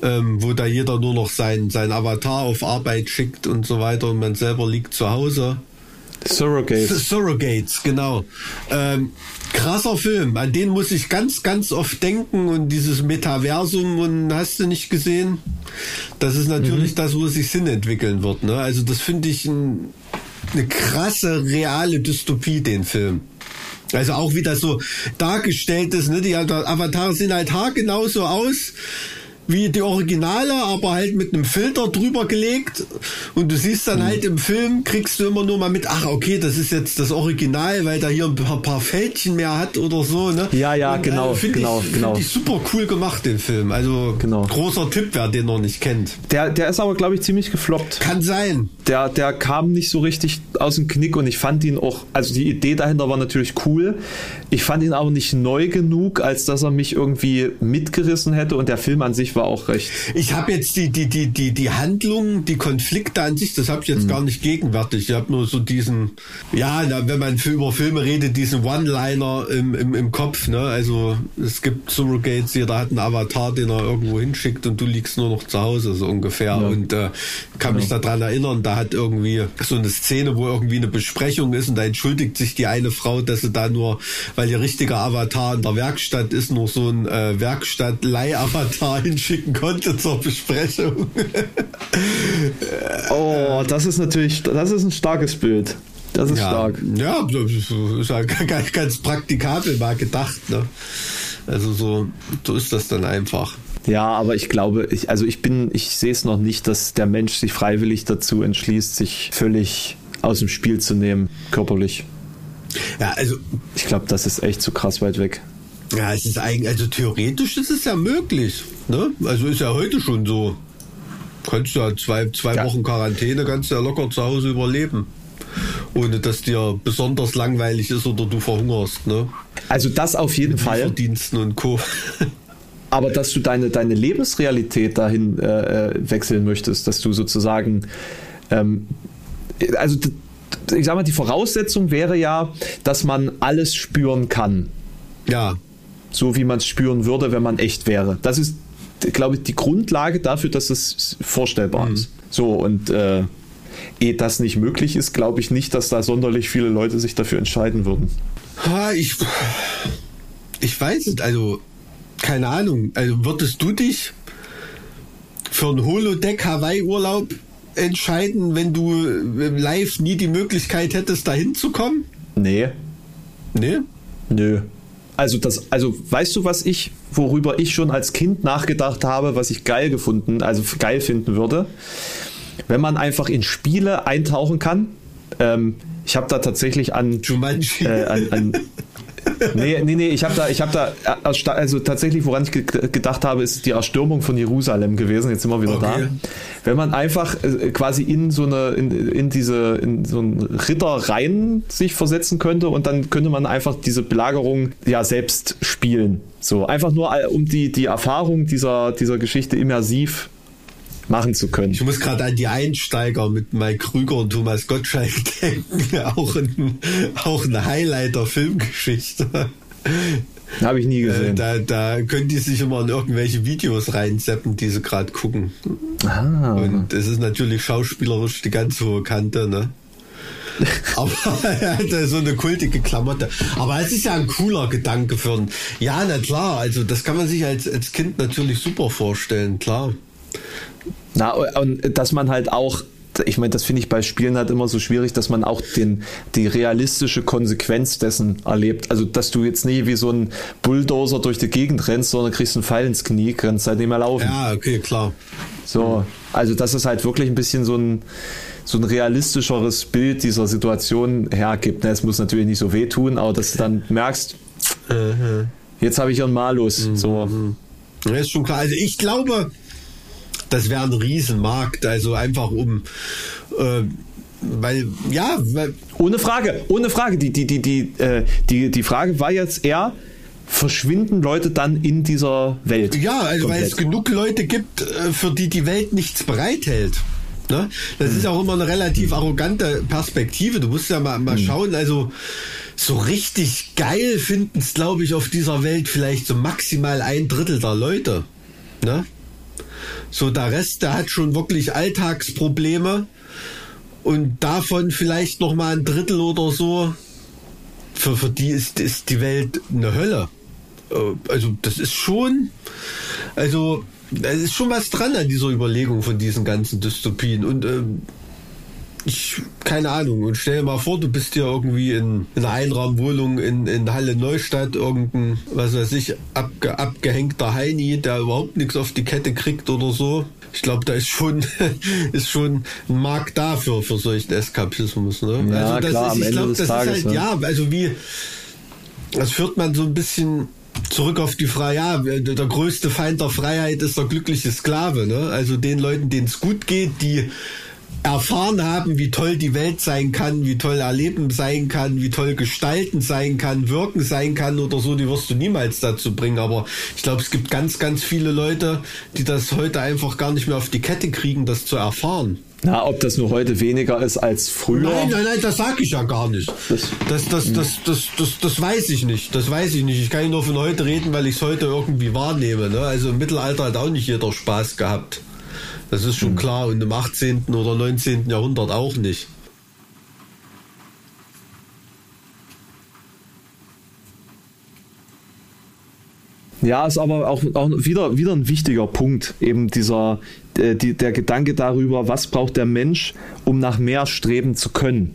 B: Ähm, wo da jeder nur noch sein, sein Avatar auf Arbeit schickt und so weiter und man selber liegt zu Hause.
C: Surrogates.
B: Surrogates, genau. Ähm, krasser Film, an den muss ich ganz, ganz oft denken und dieses Metaversum und hast du nicht gesehen? Das ist natürlich mhm. das, wo es sich Sinn entwickeln wird. Ne? Also das finde ich ein, eine krasse, reale Dystopie, den Film. Also auch wie das so dargestellt ist, ne? Die Avatare sehen halt haargenau so aus wie die Originale, aber halt mit einem Filter drüber gelegt. Und du siehst dann mhm. halt im Film, kriegst du immer nur mal mit, ach okay, das ist jetzt das Original, weil da hier ein paar, paar Fältchen mehr hat oder so. Ne?
C: Ja, ja,
B: Und,
C: genau,
B: äh,
C: genau,
B: ich,
C: genau.
B: Finde ich super cool gemacht, den Film. Also
C: genau.
B: großer Tipp, wer den noch nicht kennt.
C: Der, der ist aber, glaube ich, ziemlich gefloppt.
B: Kann sein.
C: Der, der kam nicht so richtig aus dem Knick und ich fand ihn auch, also die Idee dahinter war natürlich cool. Ich fand ihn aber nicht neu genug, als dass er mich irgendwie mitgerissen hätte und der Film an sich war auch recht.
B: Ich habe jetzt die, die, die, die, die Handlung, die Konflikte an sich, das habe ich jetzt mhm. gar nicht gegenwärtig. Ich habe nur so diesen, ja, wenn man über Filme redet, diesen One-Liner im, im, im Kopf. Ne? Also es gibt Surrogates, hier, da hat ein Avatar, den er irgendwo hinschickt und du liegst nur noch zu Hause, so ungefähr. Ja. Und äh, kann ja. mich daran erinnern, da hat irgendwie so eine Szene, wo irgendwie eine Besprechung ist und da entschuldigt sich die eine Frau, dass sie da nur, weil ihr richtiger Avatar in der Werkstatt ist, nur so ein äh, Werkstatt-Leih-Avatar hinschicken konnte konnte zur Besprechung.
C: oh, das ist natürlich, das ist ein starkes Bild. Das ist
B: ja,
C: stark.
B: Ja, ist ja ganz, ganz praktikabel mal gedacht. Ne? Also so, so ist das dann einfach.
C: Ja, aber ich glaube, ich, also ich bin, ich sehe es noch nicht, dass der Mensch sich freiwillig dazu entschließt, sich völlig aus dem Spiel zu nehmen, körperlich.
B: Ja, also.
C: Ich glaube, das ist echt zu krass weit weg.
B: Ja, es ist eigentlich, also theoretisch ist es ja möglich. Ne? Also ist ja heute schon so. Kannst du ja zwei, zwei ja. Wochen Quarantäne, kannst ja locker zu Hause überleben. Ohne dass dir besonders langweilig ist oder du verhungerst. Ne?
C: Also das auf jeden Mit Fall.
B: Verdiensten und Co.
C: Aber dass du deine, deine Lebensrealität dahin äh, äh wechseln möchtest, dass du sozusagen, ähm, also ich sag mal, die Voraussetzung wäre ja, dass man alles spüren kann.
B: Ja
C: so wie man es spüren würde, wenn man echt wäre. Das ist, glaube ich, die Grundlage dafür, dass es vorstellbar mhm. ist. So, und äh, ehe das nicht möglich ist, glaube ich nicht, dass da sonderlich viele Leute sich dafür entscheiden würden.
B: Ha, ich, ich weiß es, also keine Ahnung. Also würdest du dich für einen Holodeck Hawaii-Urlaub entscheiden, wenn du live nie die Möglichkeit hättest, da hinzukommen?
C: Nee.
B: Nee?
C: Nö. Also das, also weißt du, was ich, worüber ich schon als Kind nachgedacht habe, was ich geil gefunden, also geil finden würde, wenn man einfach in Spiele eintauchen kann. Ähm, ich habe da tatsächlich an,
B: äh,
C: an, an nee, nee, nee, ich habe da, ich habe da, äh, also tatsächlich, woran ich gedacht habe, ist die Erstürmung von Jerusalem gewesen. Jetzt sind wir wieder okay. da. Wenn man einfach äh, quasi in so eine, in, in diese, in so einen Ritter rein sich versetzen könnte und dann könnte man einfach diese Belagerung ja selbst spielen. So, einfach nur äh, um die, die Erfahrung dieser, dieser Geschichte immersiv machen zu können.
B: Ich muss gerade an die Einsteiger mit Mike Krüger und Thomas Gottschalk denken. auch, ein, auch ein Highlight der Filmgeschichte.
C: Habe ich nie gesehen.
B: Da, da können die sich immer in irgendwelche Videos reinseppen, die sie gerade gucken.
C: Ah.
B: Und es ist natürlich schauspielerisch die ganz hohe Kante, ne? Aber er hat so eine kultige Klamotte. Aber es ist ja ein cooler Gedanke für ein. Ja, na klar, also das kann man sich als, als Kind natürlich super vorstellen, klar.
C: Na, und dass man halt auch ich meine, das finde ich bei Spielen halt immer so schwierig, dass man auch den, die realistische Konsequenz dessen erlebt. Also, dass du jetzt nie wie so ein Bulldozer durch die Gegend rennst, sondern kriegst einen Pfeil ins Knie, kannst halt nicht mehr laufen.
B: Ja, okay, klar.
C: So, also, dass es halt wirklich ein bisschen so ein, so ein realistischeres Bild dieser Situation hergibt. Es muss natürlich nicht so wehtun, aber dass du dann merkst, mhm. jetzt habe ich ihren Malus. Mhm. So.
B: Ja, ist schon klar. Also, ich glaube, das wäre ein Riesenmarkt, also einfach um äh, weil ja, weil
C: ohne Frage, ohne Frage. Die die die die äh, die die Frage war jetzt eher verschwinden Leute dann in dieser Welt.
B: Ja, also komplett. weil es genug Leute gibt, äh, für die die Welt nichts bereithält. Ne? Das mhm. ist auch immer eine relativ arrogante Perspektive. Du musst ja mal, mal mhm. schauen, also so richtig geil finden es, glaube ich, auf dieser Welt vielleicht so maximal ein Drittel der Leute. Ne? So, der Rest, der hat schon wirklich Alltagsprobleme. und davon vielleicht noch mal ein Drittel oder so, für, für die ist, ist die Welt eine Hölle. Äh, also das ist schon, also es ist schon was dran an dieser Überlegung von diesen ganzen Dystopien und ähm, ich, keine Ahnung, und stell dir mal vor, du bist hier irgendwie in, in einer Einraumwohnung in, in Halle Neustadt, irgendein, was weiß ich, abge, abgehängter Heini, der überhaupt nichts auf die Kette kriegt oder so. Ich glaube, da ist schon, ist schon ein Markt dafür, für solchen Eskapismus. Ne?
C: Ja,
B: also das
C: klar,
B: ist,
C: am
B: ich
C: Ende
B: glaube,
C: des
B: das
C: Tages,
B: ist halt,
C: ne?
B: ja, also wie, das führt man so ein bisschen zurück auf die Freiheit. Ja, der größte Feind der Freiheit ist der glückliche Sklave. Ne? Also den Leuten, denen es gut geht, die erfahren haben, wie toll die Welt sein kann, wie toll Erleben sein kann, wie toll Gestalten sein kann, Wirken sein kann oder so, die wirst du niemals dazu bringen. Aber ich glaube, es gibt ganz, ganz viele Leute, die das heute einfach gar nicht mehr auf die Kette kriegen, das zu erfahren.
C: Na, ob das nur heute weniger ist als früher.
B: Nein, nein, nein, das sage ich ja gar nicht. Das, das, das, das, das, das, weiß ich nicht. Das weiß ich nicht. Ich kann nur von heute reden, weil ich es heute irgendwie wahrnehme. Ne? Also im Mittelalter hat auch nicht jeder Spaß gehabt. Das ist schon klar. Und im 18. oder 19. Jahrhundert auch nicht.
C: Ja, ist aber auch, auch wieder, wieder ein wichtiger Punkt, eben dieser, äh, die, der Gedanke darüber, was braucht der Mensch, um nach mehr streben zu können.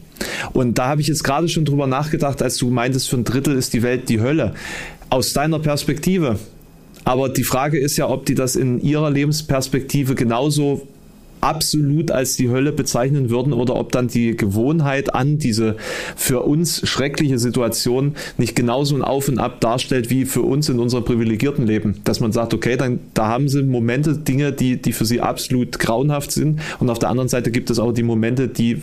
C: Und da habe ich jetzt gerade schon drüber nachgedacht, als du meintest, für ein Drittel ist die Welt die Hölle. Aus deiner Perspektive. Aber die Frage ist ja, ob die das in ihrer Lebensperspektive genauso absolut als die Hölle bezeichnen würden oder ob dann die Gewohnheit an diese für uns schreckliche Situation nicht genauso ein Auf und Ab darstellt wie für uns in unserem privilegierten Leben. Dass man sagt, okay, dann da haben sie Momente, Dinge, die, die für sie absolut grauenhaft sind und auf der anderen Seite gibt es auch die Momente, die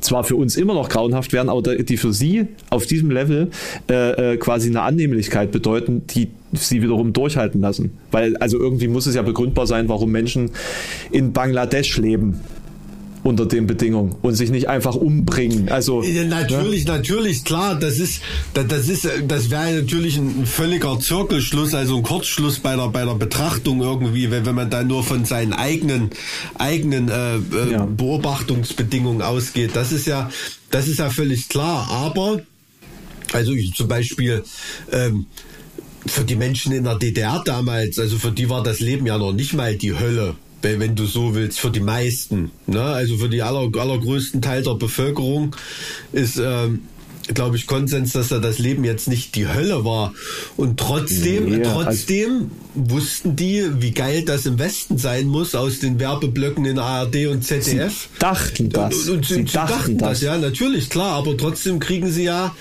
C: zwar für uns immer noch grauenhaft werden, aber die für sie auf diesem Level äh, quasi eine Annehmlichkeit bedeuten, die sie wiederum durchhalten lassen. Weil, also irgendwie muss es ja begründbar sein, warum Menschen in Bangladesch leben unter den Bedingungen und sich nicht einfach umbringen. Also
B: ja, natürlich, ne? natürlich, klar, das ist, das, das ist, das wäre natürlich ein völliger Zirkelschluss, also ein Kurzschluss bei der bei der Betrachtung irgendwie, wenn, wenn man da nur von seinen eigenen eigenen äh, äh, ja. Beobachtungsbedingungen ausgeht. Das ist ja, das ist ja völlig klar. Aber also ich, zum Beispiel ähm, für die Menschen in der DDR damals, also für die war das Leben ja noch nicht mal die Hölle, wenn du so willst, für die meisten. Ne? Also für die aller, allergrößten Teil der Bevölkerung ist, ähm, glaube ich, Konsens, dass da das Leben jetzt nicht die Hölle war. Und trotzdem, nee, trotzdem also wussten die, wie geil das im Westen sein muss, aus den Werbeblöcken in ARD und ZDF.
C: Sie dachten das.
B: Und, und,
C: sie,
B: sie dachten, dachten das. das, ja, natürlich, klar, aber trotzdem kriegen sie ja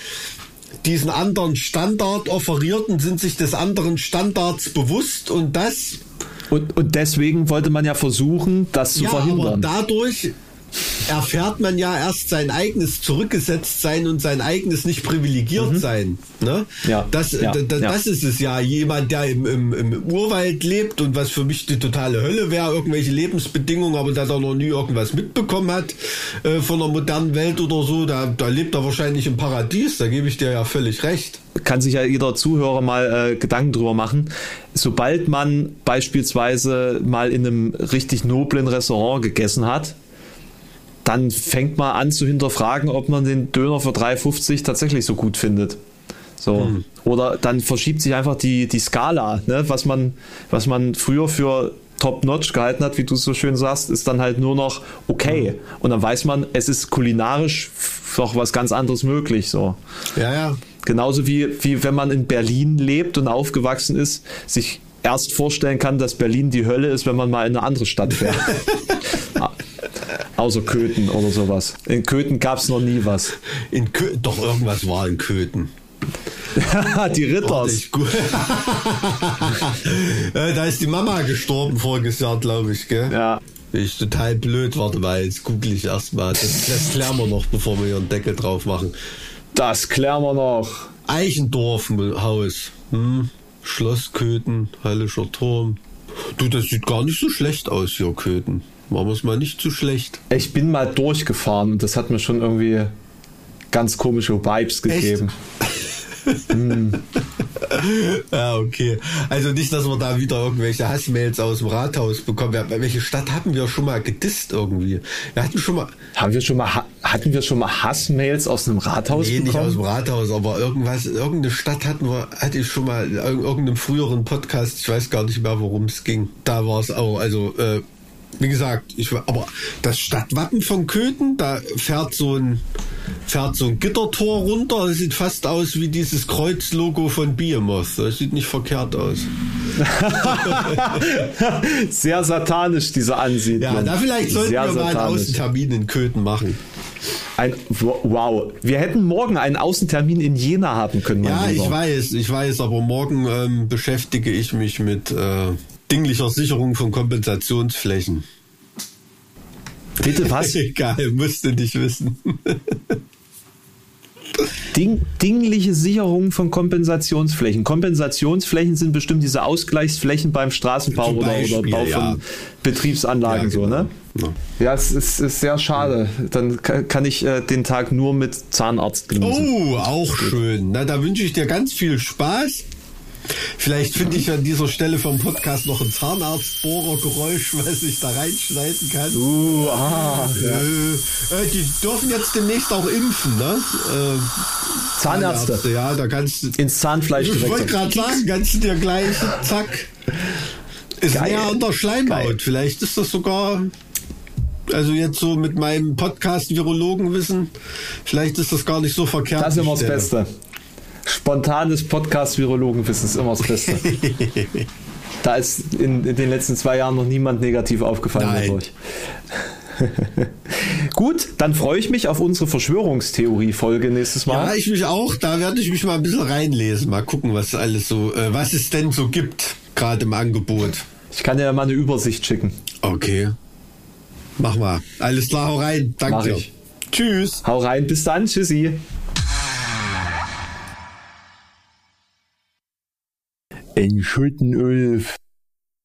B: diesen anderen Standard offerierten, sind sich des anderen Standards bewusst und das.
C: Und, und deswegen wollte man ja versuchen, das zu
B: ja,
C: verhindern.
B: Aber dadurch erfährt man ja erst sein eigenes Zurückgesetztsein und sein eigenes nicht privilegiert mhm. sein. Ne? Ja, das, ja, das, ja. das ist es ja. Jemand, der im, im, im Urwald lebt und was für mich die totale Hölle wäre, irgendwelche Lebensbedingungen, aber der da noch nie irgendwas mitbekommen hat äh, von der modernen Welt oder so, da, da lebt er wahrscheinlich im Paradies, da gebe ich dir ja völlig recht.
C: Kann sich ja jeder Zuhörer mal äh, Gedanken drüber machen. Sobald man beispielsweise mal in einem richtig noblen Restaurant gegessen hat, dann fängt man an zu hinterfragen, ob man den Döner für 3,50 tatsächlich so gut findet. So. Mhm. Oder dann verschiebt sich einfach die, die Skala, ne? was, man, was man früher für top-notch gehalten hat, wie du so schön sagst, ist dann halt nur noch okay. Mhm. Und dann weiß man, es ist kulinarisch doch was ganz anderes möglich. So.
B: Ja, ja.
C: Genauso wie, wie wenn man in Berlin lebt und aufgewachsen ist, sich erst vorstellen kann, dass Berlin die Hölle ist, wenn man mal in eine andere Stadt fährt. Außer Köthen oder sowas. In Köthen gab es noch nie was.
B: In Kö Doch, irgendwas war in Köthen.
C: die Ritters.
B: Äh, da ist die Mama gestorben voriges Jahr, glaube ich, gell?
C: Ja.
B: Ich total blöd, warte mal, jetzt google ich erstmal. Das, das klären wir noch, bevor wir hier einen Deckel drauf machen.
C: Das klären wir noch.
B: Eichendorf-Haus. Hm. Schloss Köthen, Hallischer Turm. Du, das sieht gar nicht so schlecht aus hier, Köthen. War es mal nicht zu schlecht.
C: Ich bin mal durchgefahren und das hat mir schon irgendwie ganz komische Vibes gegeben.
B: hm. Ja, okay. Also nicht, dass wir da wieder irgendwelche Hassmails aus dem Rathaus bekommen. Welche Stadt hatten wir schon mal gedisst irgendwie? Wir hatten schon mal.
C: Haben wir schon mal, hatten wir schon mal Hassmails aus einem Rathaus
B: Nee,
C: bekommen?
B: nicht aus dem Rathaus, aber irgendwas, irgendeine Stadt hatten wir, hatte ich schon mal in irgendeinem früheren Podcast, ich weiß gar nicht mehr, worum es ging. Da war es auch, also, äh, wie gesagt, ich aber das Stadtwappen von Köthen, da fährt so ein, fährt so ein Gittertor runter, das sieht fast aus wie dieses Kreuzlogo von Behemoth. Das sieht nicht verkehrt aus.
C: Sehr satanisch, diese Ansiedlung.
B: Ja, da vielleicht sollten
C: Sehr
B: wir mal einen
C: satanisch.
B: Außentermin in Köthen machen.
C: Ein, wow. Wir hätten morgen einen Außentermin in Jena haben können,
B: Ja,
C: Lieber.
B: ich weiß, ich weiß, aber morgen ähm, beschäftige ich mich mit äh, dinglicher Sicherung von Kompensationsflächen.
C: Bitte was?
B: Egal, musste nicht wissen.
C: Ding, dingliche Sicherung von Kompensationsflächen. Kompensationsflächen sind bestimmt diese Ausgleichsflächen beim Straßenbau
B: Zum
C: oder, oder
B: Beispiel,
C: Bau
B: ja.
C: von Betriebsanlagen
B: Ja,
C: so,
B: genau.
C: ne?
B: Ja.
C: Ja, es ist, ist sehr schade. Dann ka- kann ich äh, den Tag nur mit Zahnarzt genießen.
B: Oh, auch schön. Na, da wünsche ich dir ganz viel Spaß. Vielleicht finde ich an dieser Stelle vom Podcast noch ein Zahnarztbohrergeräusch, was ich da reinschneiden kann.
C: Uh, ah,
B: Äh, äh, die dürfen jetzt demnächst auch impfen, ne? Äh,
C: Zahnärzte.
B: Ja, da kannst du.
C: Ins Zahnfleisch
B: Ich wollte gerade sagen, kannst du dir gleich, zack. Ist
C: Geil.
B: näher an der Schleimhaut.
C: Geil.
B: Vielleicht ist das sogar, also jetzt so mit meinem Podcast-Virologenwissen, vielleicht ist das gar nicht so verkehrt.
C: Das ist immer das
B: Stelle.
C: Beste. Spontanes Podcast-Virologenwissen ist immer das Beste. da ist in, in den letzten zwei Jahren noch niemand negativ aufgefallen
B: Nein.
C: dadurch. Gut, dann freue ich mich auf unsere Verschwörungstheorie-Folge nächstes Mal.
B: Ja, ich mich auch. Da werde ich mich mal ein bisschen reinlesen. Mal gucken, was alles so, äh, was es denn so gibt, gerade im Angebot.
C: Ich kann dir ja mal eine Übersicht schicken.
B: Okay. Mach mal. Alles klar, hau rein. Danke. Tschüss.
C: Hau rein, bis dann, tschüssi.
D: Ein Schuttenulf.